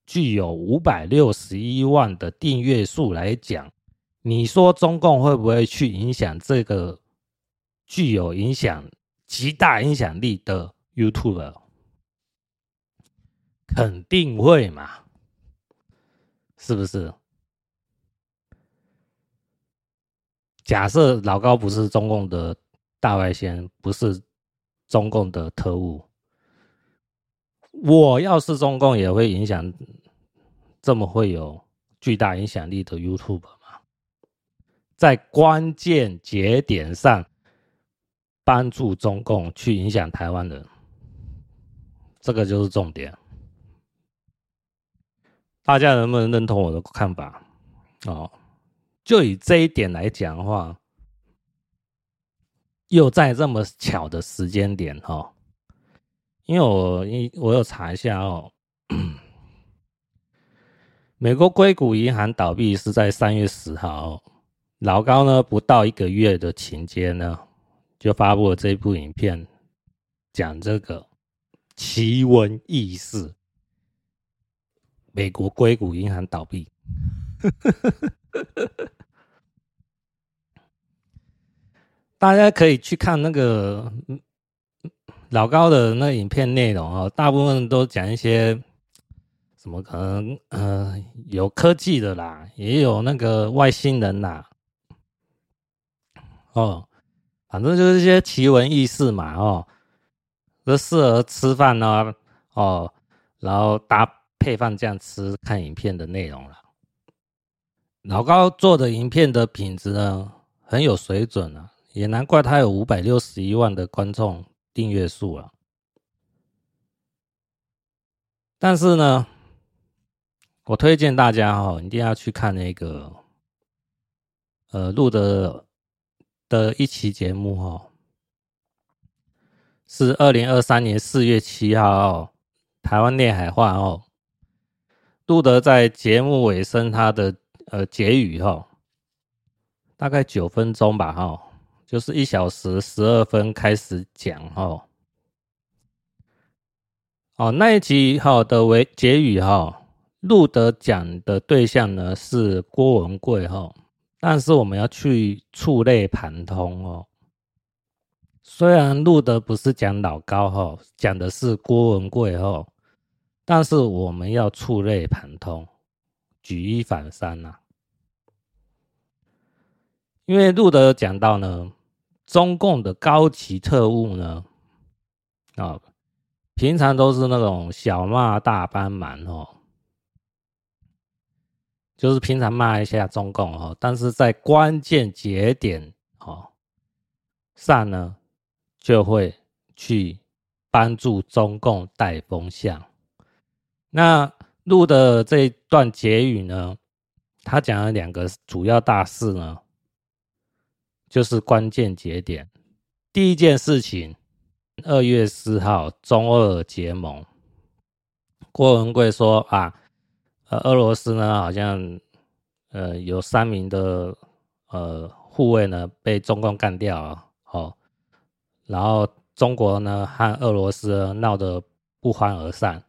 具有五百六十一万的订阅数来讲，你说中共会不会去影响这个具有影响、极大影响力的 YouTube？肯定会嘛，是不是？假设老高不是中共的。大外宣不是中共的特务，我要是中共也会影响这么会有巨大影响力的 YouTube 吗？在关键节点上帮助中共去影响台湾人，这个就是重点。大家能不能认同我的看法？哦，就以这一点来讲的话。又在这么巧的时间点哈，因为我因我有查一下哦，美国硅谷银行倒闭是在三月十号，老高呢不到一个月的情间呢，就发布了这部影片，讲这个奇闻异事，美国硅谷银行倒闭。大家可以去看那个老高的那影片内容哦，大部分都讲一些什么可能呃有科技的啦，也有那个外星人啦，哦，反正就是一些奇闻异事嘛哦，适合吃饭呢哦，然后搭配饭这样吃看影片的内容了。老高做的影片的品质呢很有水准啊。也难怪他有五百六十一万的观众订阅数了。但是呢，我推荐大家哈，一定要去看那个呃录的的一期节目哈，是二零二三年四月七号，台湾内海话哦，录的在节目尾声他的呃结语哈，大概九分钟吧哈。就是一小时十二分开始讲哦，哦那一集哈的为结语哈，路德讲的对象呢是郭文贵哈，但是我们要去触类旁通哦。虽然路德不是讲老高哈，讲的是郭文贵哈，但是我们要触类旁通，举一反三呐，因为路德讲到呢。中共的高级特务呢，啊，平常都是那种小骂大帮忙哦，就是平常骂一下中共哦，但是在关键节点哦上呢，就会去帮助中共带风向。那录的这段结语呢，他讲了两个主要大事呢，就是关键节点。第一件事情，二月四号，中俄结盟。郭文贵说啊，呃，俄罗斯呢好像呃有三名的呃护卫呢被中共干掉了，然后中国呢和俄罗斯闹得不欢而散。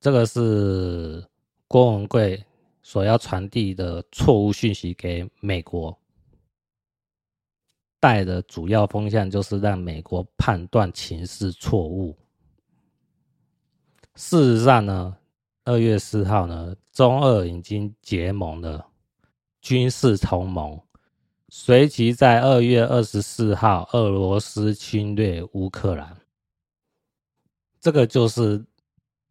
这个是郭文贵所要传递的错误讯息给美国，带的主要风向就是让美国判断情势错误。事实上呢，二月四号呢，中俄已经结盟了军事同盟，随即在二月二十四号，俄罗斯侵略乌克兰，这个就是。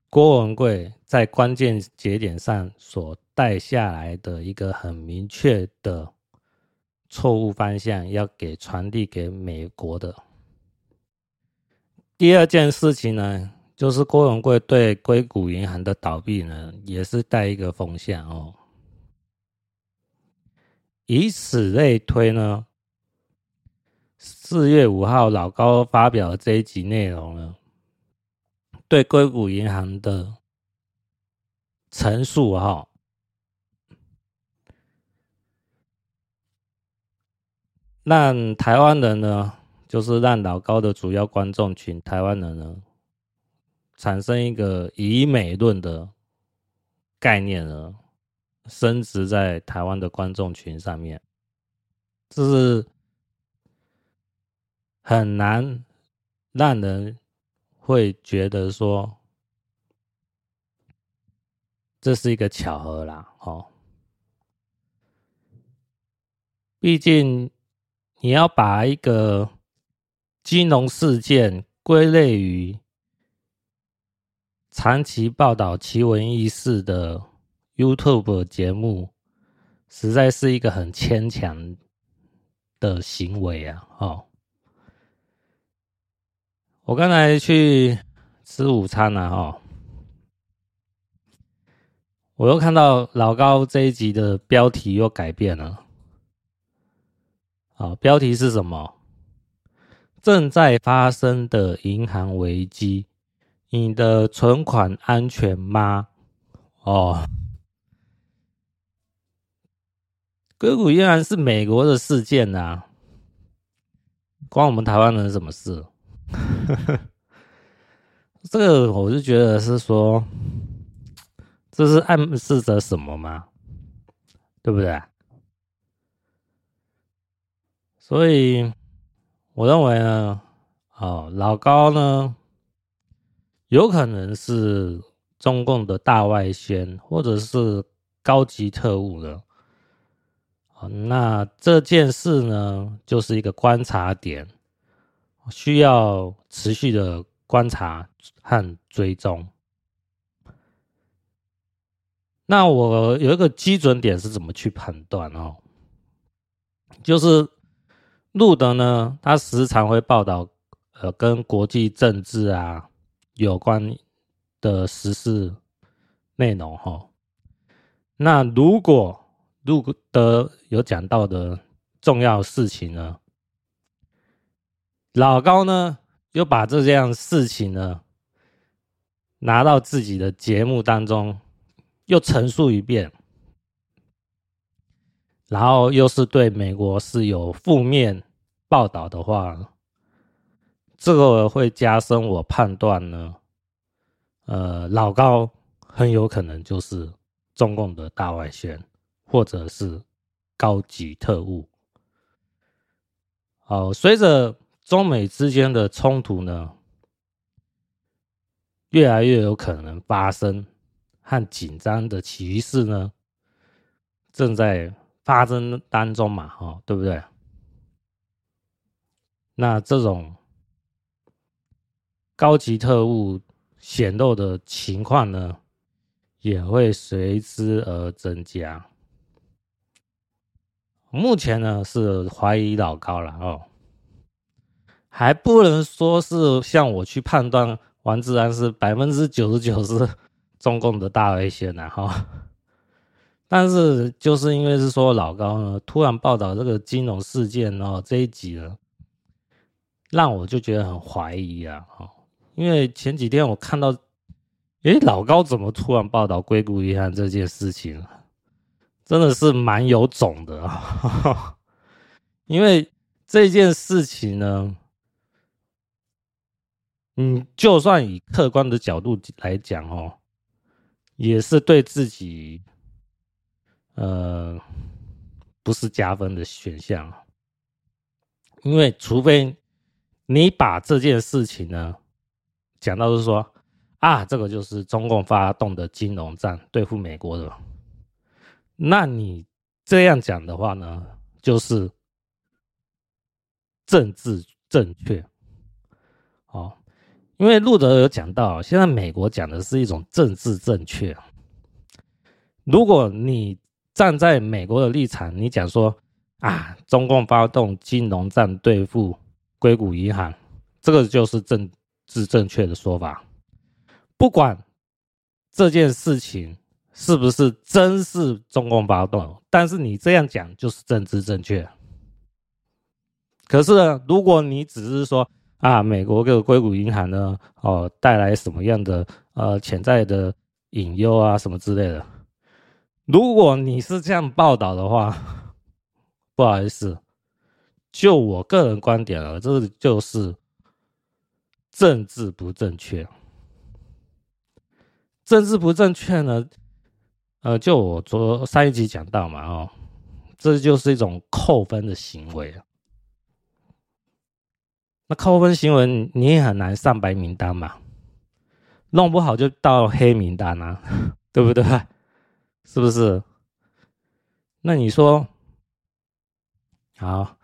郭文贵在关键节点上所带下来的一个很明确的错误方向，要给传递给美国的。第二件事情呢，就是郭文贵对硅谷银行的倒闭呢，也是带一个风向哦。以此类推呢，四月五号老高发表这一集内容呢。对硅谷银行的陈述，哈，让台湾人呢，就是让老高的主要观众群台湾人呢，产生一个以美论的概念呢，升值在台湾的观众群上面，这是很难让人。会觉得说，这是一个巧合啦，哦，毕竟你要把一个金融事件归类于长期报道奇闻异事的 YouTube 节目，实在是一个很牵强的行为啊，哦。我刚才去吃午餐了哦，我又看到老高这一集的标题又改变了。好，标题是什么？正在发生的银行危机，你的存款安全吗？哦，硅谷依然是美国的事件呐、啊，关我们台湾人什么事？呵呵，这个我就觉得是说，这是暗示着什么吗？对不对？所以我认为呢，哦，老高呢，有可能是中共的大外宣，或者是高级特务的。那这件事呢，就是一个观察点。需要持续的观察和追踪。那我有一个基准点是怎么去判断哦？就是路德呢，他时常会报道呃跟国际政治啊有关的时事内容哈。那如果路德有讲到的重要事情呢？老高呢，又把这件事情呢拿到自己的节目当中，又陈述一遍，然后又是对美国是有负面报道的话，这个会加深我判断呢。呃，老高很有可能就是中共的大外宣，或者是高级特务。好，随着。中美之间的冲突呢，越来越有可能发生，和紧张的局势呢，正在发生当中嘛，哈，对不对？那这种高级特务显露的情况呢，也会随之而增加。目前呢，是怀疑老高了哦。还不能说是像我去判断王志安是百分之九十九是中共的大危险呐哈。但是就是因为是说老高呢，突然报道这个金融事件哦，这一集呢，让我就觉得很怀疑啊哈，因为前几天我看到，诶，老高怎么突然报道硅谷银行这件事情？真的是蛮有种的啊，因为这件事情呢，你，就算以客观的角度来讲哦，也是对自己，呃，不是加分的选项，因为除非你把这件事情呢讲到是说啊，这个就是中共发动的金融战对付美国的。那你这样讲的话呢，就是政治正确，哦，因为路德有讲到，现在美国讲的是一种政治正确。如果你站在美国的立场，你讲说啊，中共发动金融战对付硅谷银行，这个就是政治正确的说法，不管这件事情。是不是真是中共发动？但是你这样讲就是政治正确。可是呢，如果你只是说啊，美国这个硅谷银行呢，哦，带来什么样的呃潜在的隐忧啊，什么之类的，如果你是这样报道的话，不好意思，就我个人观点啊，这就是政治不正确。政治不正确呢？呃，就我昨上一集讲到嘛，哦，这就是一种扣分的行为啊。那扣分行为你也很难上白名单嘛，弄不好就到黑名单啊，对不对？是不是？那你说，好，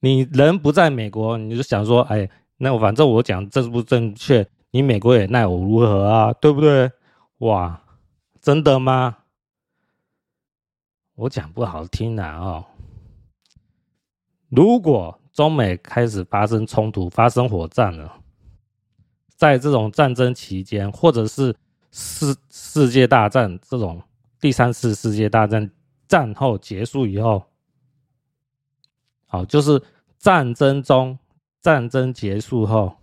你人不在美国，你就想说，哎，那我反正我讲正不正确，你美国也奈我如何啊，对不对？哇！真的吗？我讲不好听的哦。如果中美开始发生冲突、发生火战了，在这种战争期间，或者是世世界大战这种第三次世界大战战后结束以后，好，就是战争中、战争结束后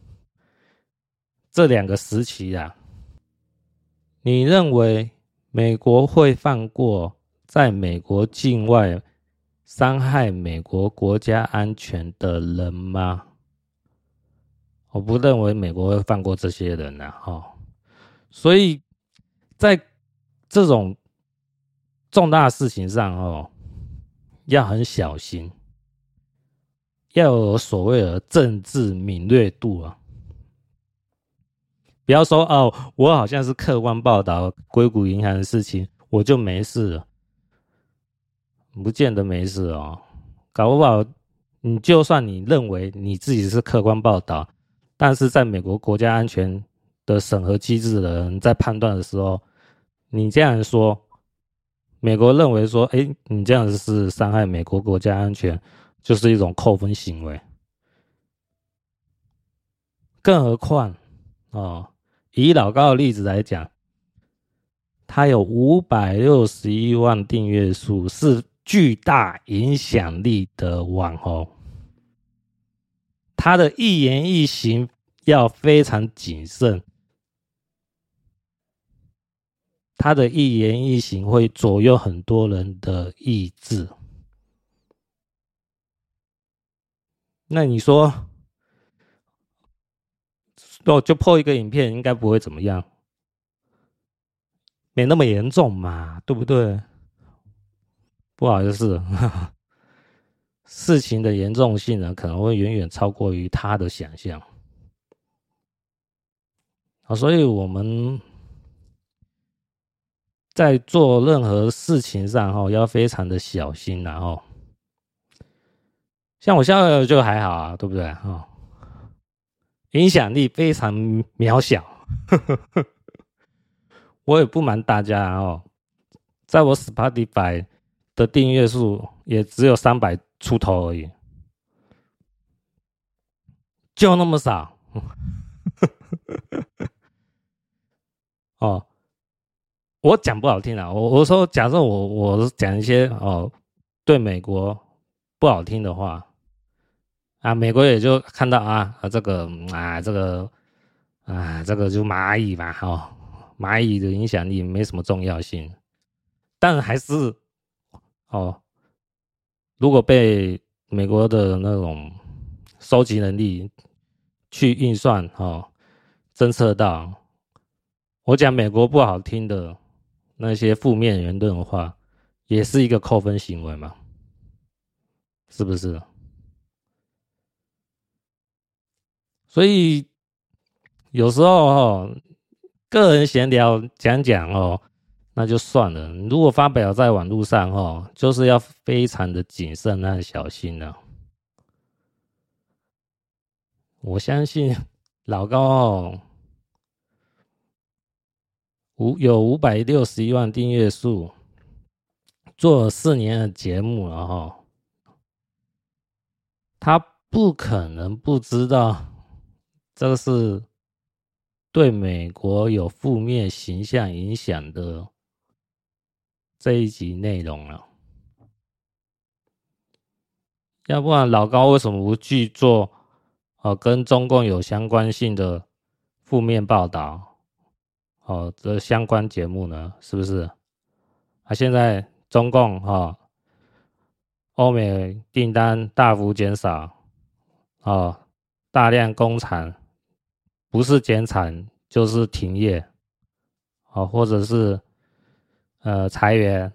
这两个时期啊，你认为？美国会放过在美国境外伤害美国国家安全的人吗？我不认为美国会放过这些人呐，哈。所以在这种重大事情上，哦，要很小心，要有所谓的政治敏锐度啊。不要说哦，我好像是客观报道硅谷银行的事情，我就没事了，不见得没事哦。搞不好，你就算你认为你自己是客观报道，但是在美国国家安全的审核机制的人在判断的时候，你这样说，美国认为说，哎，你这样子是伤害美国国家安全，就是一种扣分行为。更何况，哦。以老高的例子来讲，他有五百六十一万订阅数，是巨大影响力的网红。他的一言一行要非常谨慎，他的一言一行会左右很多人的意志。那你说？哦，就破一个影片，应该不会怎么样，没那么严重嘛，对不对？不好意思，事情的严重性呢，可能会远远超过于他的想象。啊，所以我们在做任何事情上，哈，要非常的小心，然后，像我现在就还好啊，对不对？哈。影响力非常渺小，我也不瞒大家哦，在我 Spotify 的订阅数也只有三百出头而已，就那么少。哦，我讲不好听啊，我我说假设我我讲一些哦对美国不好听的话啊，美国也就看到啊啊这个啊这个啊这个就蚂蚁嘛，哦，蚂蚁的影响力没什么重要性，但还是哦，如果被美国的那种收集能力去运算哦，侦测到，我讲美国不好听的那些负面言论的话，也是一个扣分行为嘛？是不是？所以有时候哦，个人闲聊讲讲哦，那就算了。如果发表在网络上哦，就是要非常的谨慎和小心了。我相信老高哦，五有五百六十一万订阅数，做了四年的节目了哈，他不可能不知道这个是对美国有负面形象影响的这一集内容了，要不然老高为什么不去做？哦，跟中共有相关性的负面报道，哦，这相关节目呢，是不是？啊，现在中共哈，欧美订单大幅减少，哦，大量工厂不是减产就是停业，哦，或者是呃裁员，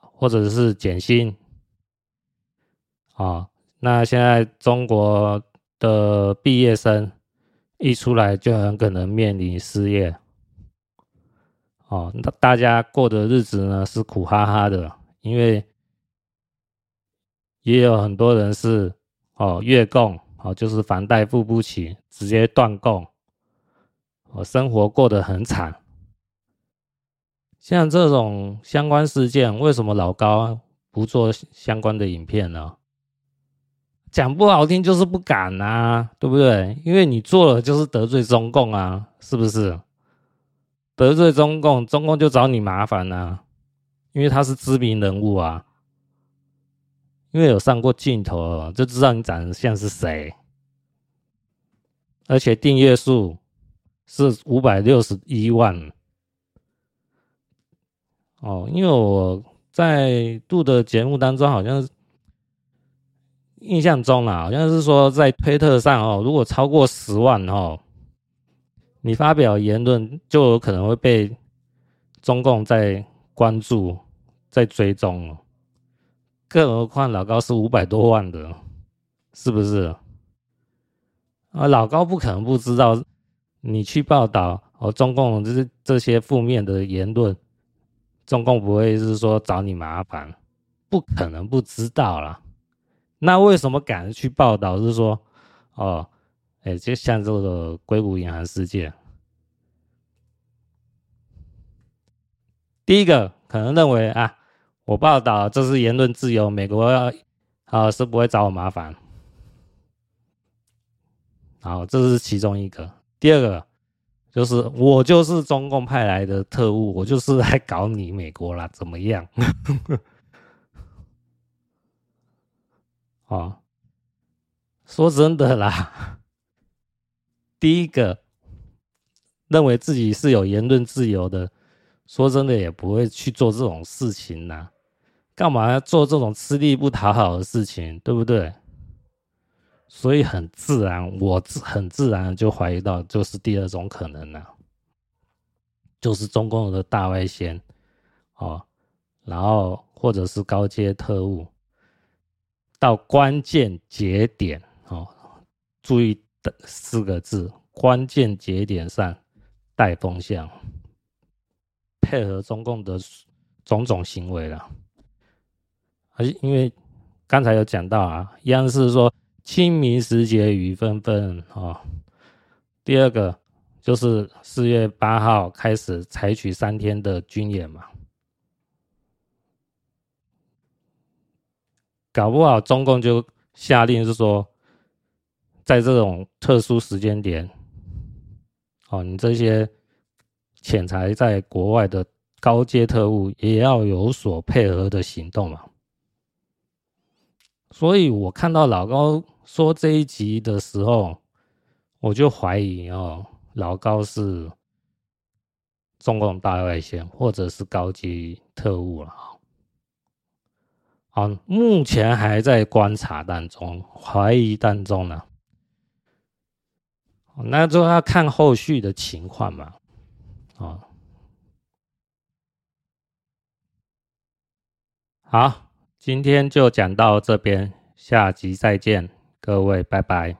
或者是减薪，啊，那现在中国。的毕业生一出来就很可能面临失业，哦，那大家过的日子呢是苦哈哈的，因为也有很多人是哦月供，哦就是房贷付不起，直接断供，哦生活过得很惨。像这种相关事件，为什么老高不做相关的影片呢？讲不好听就是不敢、啊，对不对？因为你做了就是得罪中共啊，是不是？得罪中共，中共就找你麻烦、啊，因为他是知名人物啊，因为有上过镜头，就知道你长得像是谁，而且订阅数是五百六十一万。哦，因为我在录的节目当中好像。印象中啊，好像是说在推特上哦，如果超过十万哦，你发表言论就有可能会被中共在关注、在追踪哦。更何况老高是五百多万的，是不是？啊，老高不可能不知道你去报道哦，中共就是这些负面的言论，中共不会是说找你麻烦，不可能不知道啦。那为什么敢去报道？是说，哦，哎、就像这个硅谷银行事件，第一个可能认为啊，我报道这是言论自由，美国要啊是不会找我麻烦。好，这是其中一个。第二个就是我就是中共派来的特务，我就是来搞你美国啦，怎么样？哦，说真的啦，第一个认为自己是有言论自由的，说真的也不会去做这种事情呐。干嘛要做这种吃力不讨好的事情，对不对？所以很自然，我自很自然就怀疑到，就是第二种可能了，就是中共的大外宣哦，然后或者是高阶特务。到关键节点哦，注意的四个字：关键节点上带风向，配合中共的种种行为了。而因为刚才有讲到啊，央视说清明时节雨纷纷哦。第二个就是四月八号开始采取三天的军演嘛。搞不好中共就下令是说，在这种特殊时间点，哦，你这些潜藏在国外的高阶特务也要有所配合的行动嘛。所以我看到老高说这一集的时候，我就怀疑哦，老高是中共大外线或者是高级特务了。啊，目前还在观察当中，怀疑当中呢。那就要看后续的情况嘛。啊，好。今天就讲到这边，下集再见，各位，拜拜。